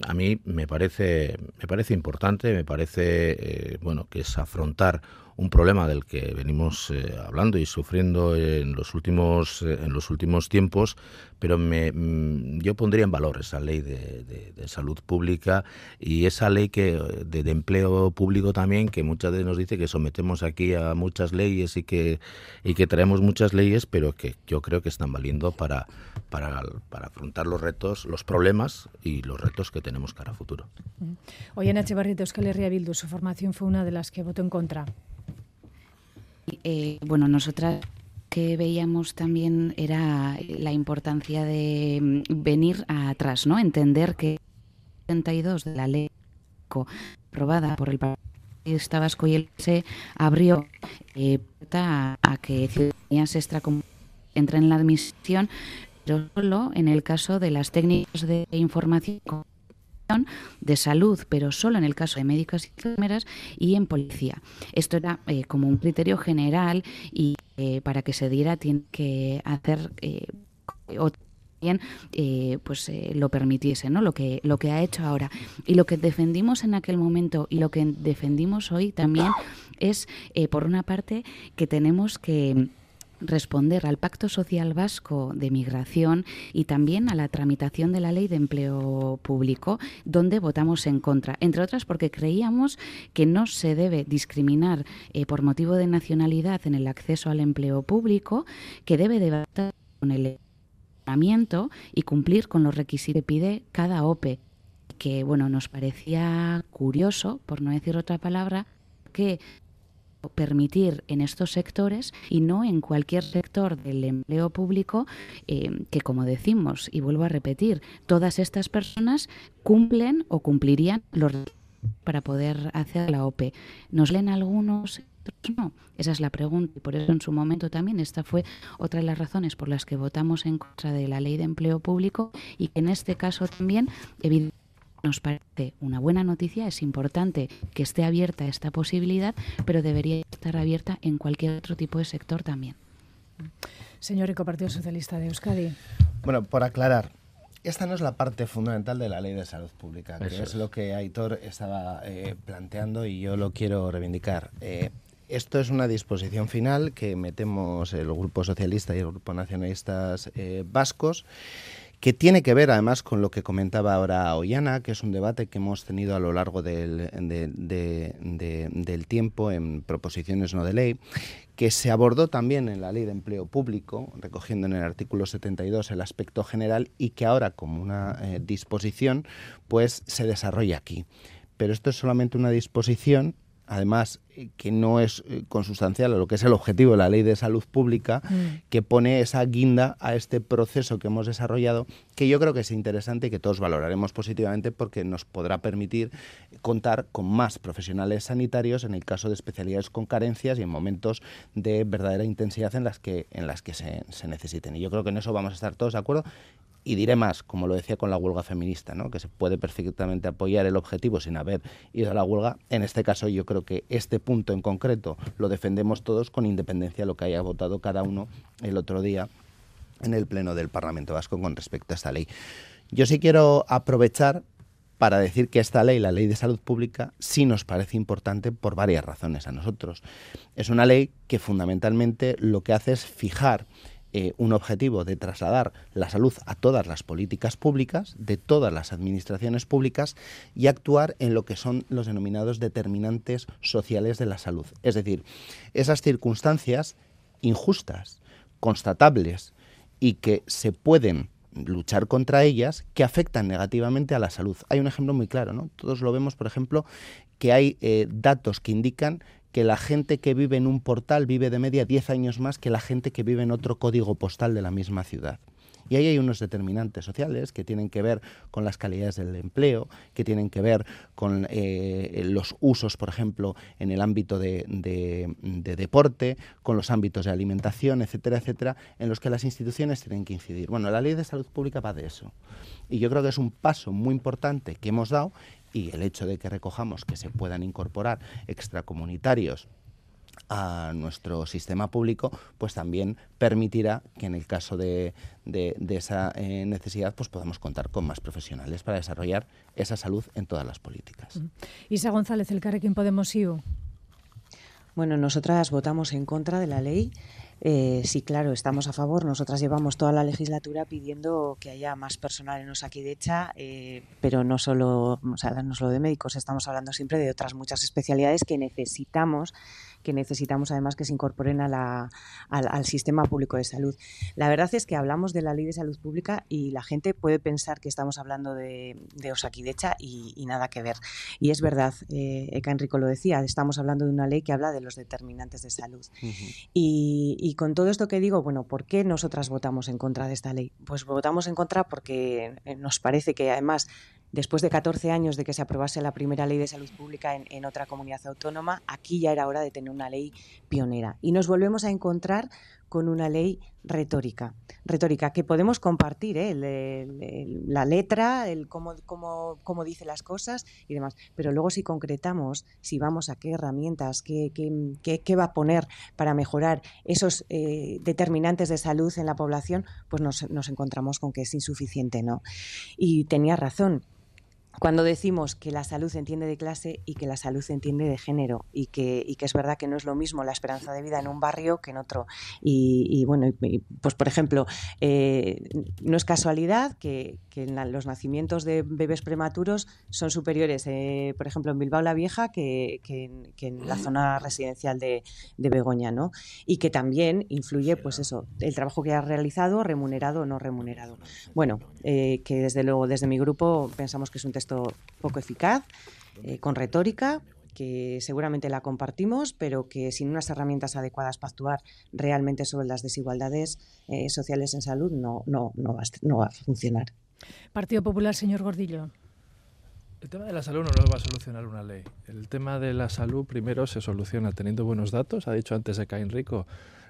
a mí me parece, me parece importante, me parece eh, bueno que es afrontar un problema del que venimos eh, hablando y sufriendo en los últimos eh, en los últimos tiempos, pero me, mm, yo pondría en valor esa ley de, salud pública y esa ley que de, empleo público también que muchas veces nos dice que sometemos aquí a muchas leyes y que y que traemos muchas leyes, pero que yo creo que están valiendo para para, para afrontar los retos, los problemas y los retos que tenemos cara a futuro. Hoy en. Barrito, Euskal Herria su formación fue una de las que votó en contra. Eh, bueno, nosotras que veíamos también era la importancia de mm, venir atrás, ¿no? Entender que 72 de la ley aprobada por el Vasco y el se abrió eh, a, a, que ciudadanías extracomunitarias entren en la admisión, pero solo en el caso de las técnicas de información de salud, pero solo en el caso de médicos y enfermeras y en policía. Esto era eh, como un criterio general y eh, para que se diera tiene que hacer eh, o también pues lo permitiese no lo que lo que ha hecho ahora y lo que defendimos en aquel momento y lo que defendimos hoy también es por una parte que tenemos que responder al Pacto Social Vasco de Migración y también a la tramitación de la Ley de Empleo Público, donde votamos en contra, entre otras porque creíamos que no se debe discriminar eh, por motivo de nacionalidad en el acceso al empleo público, que debe debatir con el y cumplir con los requisitos que pide cada OPE que bueno nos parecía curioso por no decir otra palabra que permitir en estos sectores y no en cualquier sector del empleo público eh, que, como decimos, y vuelvo a repetir, todas estas personas cumplen o cumplirían los para poder hacer la OPE. ¿Nos leen algunos? No. Esa es la pregunta y por eso en su momento también esta fue otra de las razones por las que votamos en contra de la ley de empleo público y que en este caso también evidentemente nos parece una buena noticia, es importante que esté abierta esta posibilidad, pero debería estar abierta en cualquier otro tipo de sector también. Señor Eco, Partido Socialista de Euskadi. Bueno, por aclarar, esta no es la parte fundamental de la ley de salud pública, que es, lo que Aitor estaba eh, planteando y yo lo quiero reivindicar. Eh, esto es una disposición final que metemos el Grupo Socialista y el Grupo Nacionalistas eh, Vascos que tiene que ver además con lo que comentaba ahora Ollana, que es un debate que hemos tenido a lo largo del, tiempo en proposiciones no de ley, que se abordó también en la Ley de Empleo Público, recogiendo en el artículo 72 el aspecto general y que ahora como una eh, disposición pues se desarrolla aquí. Pero esto es solamente una disposición además eh, que no es eh, consustancial a lo que es el objetivo de la ley de salud pública, mm. que pone esa guinda a este proceso que hemos desarrollado, que yo creo que es interesante y que todos valoraremos positivamente porque nos podrá permitir contar con más profesionales sanitarios en el caso de especialidades con carencias y en momentos de verdadera intensidad en las que, en las que se, se necesiten. Y yo creo que en eso vamos a estar todos de acuerdo y diré más, como lo decía con la huelga feminista, ¿no? que se puede perfectamente apoyar el objetivo sin haber ido a la huelga. En este caso yo creo que este punto en concreto lo defendemos todos con independencia de lo que haya votado cada uno el otro día en el Pleno del Parlamento Vasco con respecto a esta ley. Yo sí quiero aprovechar para decir que esta ley, la ley de salud pública, sí nos parece importante por varias razones a nosotros. Es una ley que fundamentalmente lo que hace es fijar eh, un objetivo de trasladar la salud a todas las políticas públicas, de todas las administraciones públicas y actuar en lo que son los denominados determinantes sociales de la salud. Es decir, esas circunstancias injustas, constatables y que se pueden luchar contra ellas que afectan negativamente a la salud. Hay un ejemplo muy claro, ¿no? Todos lo vemos, por ejemplo, que hay eh, datos que indican que la gente que vive en un portal vive de media 10 años más que la gente que vive en otro código postal de la misma ciudad. Y ahí hay unos determinantes sociales que tienen que ver con las calidades del empleo, que tienen que ver con eh, los usos, por ejemplo, en el ámbito de, de, deporte, con los ámbitos de alimentación, etcétera, etcétera, en los que las instituciones tienen que incidir. Bueno, la ley de salud pública va de eso. Y yo creo que es un paso muy importante que hemos dado y el hecho de que recojamos que se puedan incorporar extracomunitarios a nuestro sistema público, pues también permitirá que en el caso de, esa eh, necesidad, pues podamos contar con más profesionales para desarrollar esa salud en todas las políticas. Isa González, el Carrequín Podemos IU. Bueno, nosotras votamos en contra de la ley eh, sí, claro, estamos a favor. Nosotras llevamos toda la legislatura pidiendo que haya más personal en Osakidecha, eh, pero no solo, o sea, no solo de médicos, estamos hablando siempre de otras muchas especialidades que necesitamos que necesitamos además que se incorporen a la, al, sistema público de salud. La verdad es que hablamos de la ley de salud pública y la gente puede pensar que estamos hablando de, de Osakidecha y, nada que ver. Y es verdad, eh, Eka Enrico lo decía, estamos hablando de una ley que habla de los determinantes de salud. y, y con todo esto que digo, bueno, ¿por qué nosotras votamos en contra de esta ley? Pues votamos en contra porque nos parece que además después de 14 años de que se aprobase la primera ley de salud pública en, otra comunidad autónoma, aquí ya era hora de tener una ley pionera. Y nos volvemos a encontrar con una ley retórica, retórica que podemos compartir, ¿eh? la letra, el cómo, cómo, dice las cosas y demás, pero luego si concretamos, si vamos a qué herramientas, qué, qué, va a poner para mejorar esos eh, determinantes de salud en la población, pues nos, nos encontramos con que es insuficiente, ¿no? Y tenía razón, cuando decimos que la salud entiende de clase y que la salud entiende de género y que, y que es verdad que no es lo mismo la esperanza de vida en un barrio que en otro. Y, bueno, pues por ejemplo, eh, no es casualidad que, que los nacimientos de bebés prematuros son superiores, eh, por ejemplo, en Bilbao la Vieja que, que, en la zona residencial de, de, Begoña, ¿no? Y que también influye, pues eso, el trabajo que ha realizado, remunerado o no remunerado. Bueno, eh, que desde luego desde mi grupo pensamos que es un texto poco eficaz, eh, con retórica, que seguramente la compartimos, pero que sin unas herramientas adecuadas para actuar realmente sobre las desigualdades eh, sociales en salud no, no, no, va, no va a funcionar. Partido Popular, señor Gordillo. El tema de la salud no lo va a solucionar una ley. El tema de la salud primero se soluciona teniendo buenos datos. Ha dicho antes de Caín Rico,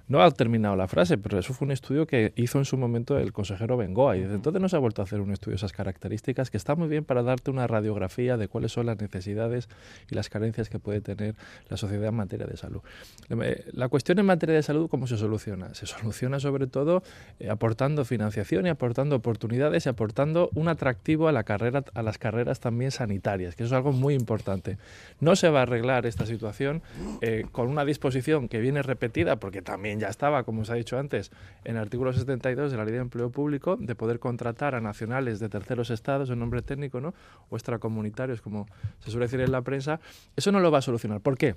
No ha terminado la frase, pero eso fue un estudio que hizo en su momento el consejero Bengoa y desde entonces no se ha vuelto a hacer un estudio de esas características que está muy bien para darte una radiografía de cuáles son las necesidades y las carencias que puede tener la sociedad en materia de salud. La cuestión en materia de salud, ¿cómo se soluciona? Se soluciona sobre todo eh, aportando financiación y aportando oportunidades y aportando un atractivo a las carreras también sanitarias, que eso es algo muy importante. No se va a arreglar esta situación eh, con una disposición que viene repetida, porque también ya estaba, como os ha dicho antes, en el artículo 72 de la Ley de Empleo Público, de poder contratar a nacionales de terceros estados en nombre técnico, ¿no? o extracomunitarios, como se suele decir en la prensa, eso no lo va a solucionar. ¿Por qué?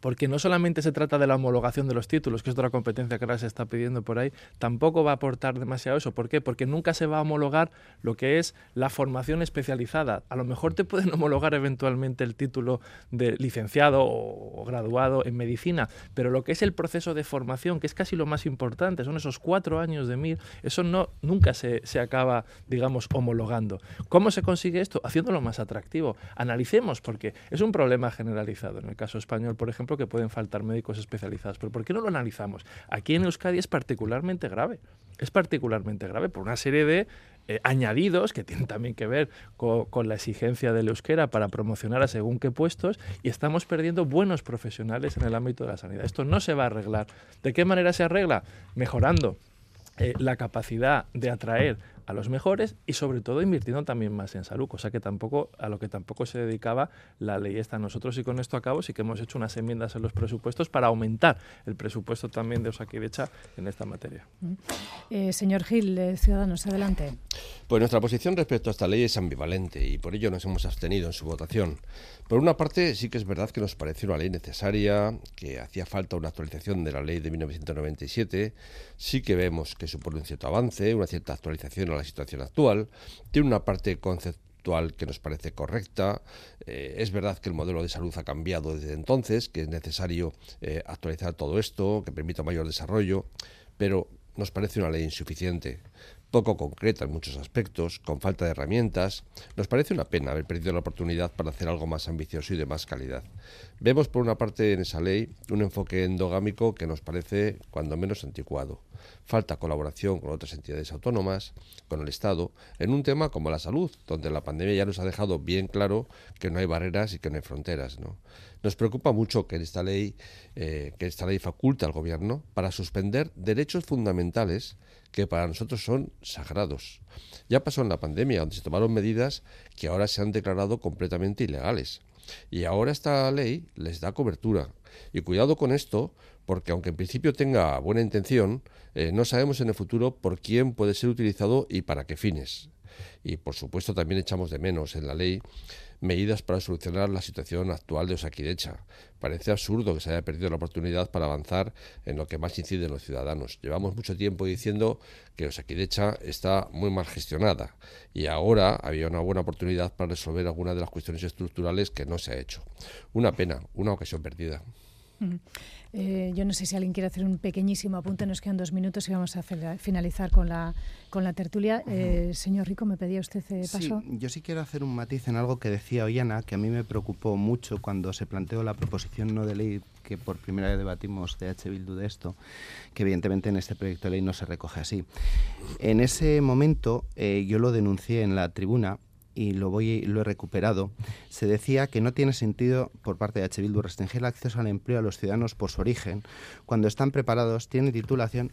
Porque no solamente se trata de la homologación de los títulos, que es otra competencia que ahora se está pidiendo por ahí, tampoco va a aportar demasiado eso. ¿Por qué? Porque nunca se va a homologar lo que es la formación especializada. A lo mejor te pueden homologar eventualmente el título de licenciado o, graduado en medicina, pero lo que es el proceso de formación, que es casi lo más importante, son esos cuatro años de MIR, eso no, nunca se, se acaba, digamos, homologando. ¿Cómo se consigue esto? Haciéndolo más atractivo. Analicemos, porque es un problema generalizado. En el caso español, por ejemplo, ejemplo, que pueden faltar médicos especializados. Pero ¿por qué no lo analizamos? Aquí en Euskadi es particularmente grave. Es particularmente grave por una serie de eh, añadidos que tienen también que ver con, la exigencia del euskera para promocionar a según qué puestos y estamos perdiendo buenos profesionales en el ámbito de la sanidad. Esto no se va a arreglar. ¿De qué manera se arregla? Mejorando eh, la capacidad de atraer a los mejores y sobre todo invirtiendo también más en salud, cosa que tampoco a lo que tampoco se dedicaba la ley esta. Nosotros y con esto acabo sí que hemos hecho unas enmiendas en los presupuestos para aumentar el presupuesto también de Osakidecha en esta materia. Mm. Eh, señor Gil, Ciudadanos, adelante. Pues nuestra posición respecto a esta ley es ambivalente y por ello nos hemos abstenido en su votación. Por una parte, sí que es verdad que nos parece una ley necesaria, que hacía falta una actualización de la ley de 1997. Sí que vemos que supone un cierto avance, una cierta actualización a la situación actual. Tiene una parte conceptual que nos parece correcta. Eh, es verdad que el modelo de salud ha cambiado desde entonces, que es necesario eh, actualizar todo esto, que permita mayor desarrollo, pero nos parece una ley insuficiente poco concreta en muchos aspectos, con falta de herramientas, nos parece una pena haber perdido la oportunidad para hacer algo más ambicioso y de más calidad. Vemos por una parte en esa ley un enfoque endogámico que nos parece cuando menos anticuado. Falta colaboración con otras entidades autónomas, con el Estado, en un tema como la salud, donde la pandemia ya nos ha dejado bien claro que no hay barreras y que no hay fronteras. Nos preocupa mucho que esta ley, eh, que esta ley faculte al Gobierno para suspender derechos fundamentales que para nosotros son sagrados. Ya pasó en la pandemia, donde se tomaron medidas que ahora se han declarado completamente ilegales. Y ahora esta ley les da cobertura. Y cuidado con esto, porque aunque en principio tenga buena intención, eh, no sabemos en el futuro por quién puede ser utilizado y para qué fines. Y por supuesto también echamos de menos en la ley medidas para solucionar la situación actual de Osakidecha. Parece absurdo que se haya perdido la oportunidad para avanzar en lo que más incide en los ciudadanos. Llevamos mucho tiempo diciendo que Osakidecha está muy mal gestionada y ahora había una buena oportunidad para resolver algunas de las cuestiones estructurales que no se ha hecho. Una pena, una ocasión perdida. Eh, yo no sé si alguien quiere hacer un pequeñísimo apunte, nos quedan dos minutos y vamos a finalizar con la, con la tertulia. Eh, señor Rico, ¿me pedía usted eh, paso? Sí, yo sí quiero hacer un matiz en algo que decía Ollana, que a mí me preocupó mucho cuando se planteó la proposición no de ley que por primera vez debatimos de H. Bildu de esto, que evidentemente en este proyecto de ley no se recoge así. En ese momento yo lo denuncié en la tribuna y lo voy lo he recuperado, se decía que no tiene sentido por parte de H. Bildu restringir el acceso al empleo a los ciudadanos por su origen cuando están preparados, tienen titulación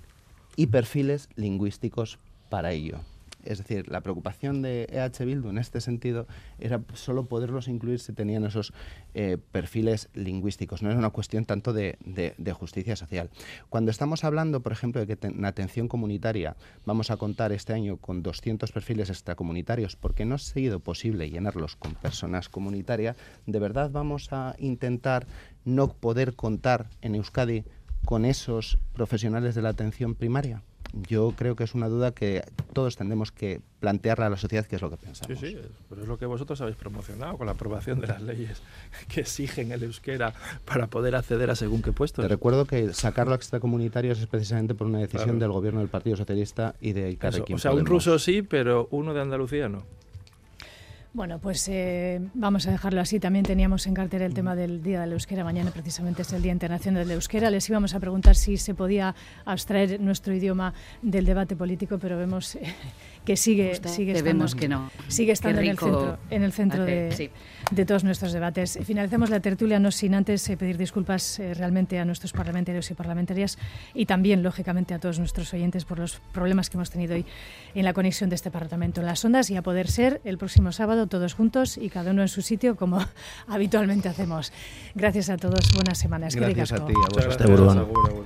y perfiles lingüísticos para ello. Es decir, la preocupación de EH Bildu en este sentido era solo poderlos incluir si tenían esos eh, perfiles lingüísticos. No es una cuestión tanto de, justicia social. Cuando estamos hablando, por ejemplo, de que en atención comunitaria vamos a contar este año con 200 perfiles extracomunitarios porque no ha sido posible llenarlos con personas comunitarias, ¿de verdad vamos a intentar no poder contar en Euskadi con esos profesionales de la atención primaria? Yo creo que es una duda que todos tendremos que plantearle a la sociedad qué es lo que pensamos. Sí, sí, pero es lo que vosotros habéis promocionado con la aprobación de las leyes que exigen el euskera para poder acceder a según qué puestos. Te recuerdo que sacarlo a extracomunitarios es precisamente por una decisión del gobierno del Partido Socialista y de Carrequín O sea, un ruso sí, pero uno de Andalucía no. Bueno, pues eh, vamos a dejarlo así. También teníamos en cartera el tema del Día del Euskera. Mañana precisamente es el Día Internacional del Euskera. Les íbamos a preguntar si se podía abstraer nuestro idioma del debate político, pero vemos eh, que sigue, sigue estando, que no. sigue estando en el centro, en el centro de, de, todos nuestros debates. Finalicemos la tertulia no sin antes eh, pedir disculpas realmente a nuestros parlamentarios y parlamentarias y también, lógicamente, a todos nuestros oyentes por los problemas que hemos tenido hoy en la conexión de este Parlamento en las ondas y a poder ser el próximo sábado todos juntos y cada uno en su sitio como habitualmente hacemos. Gracias a todos, buenas semanas. Gracias a ti, a vos.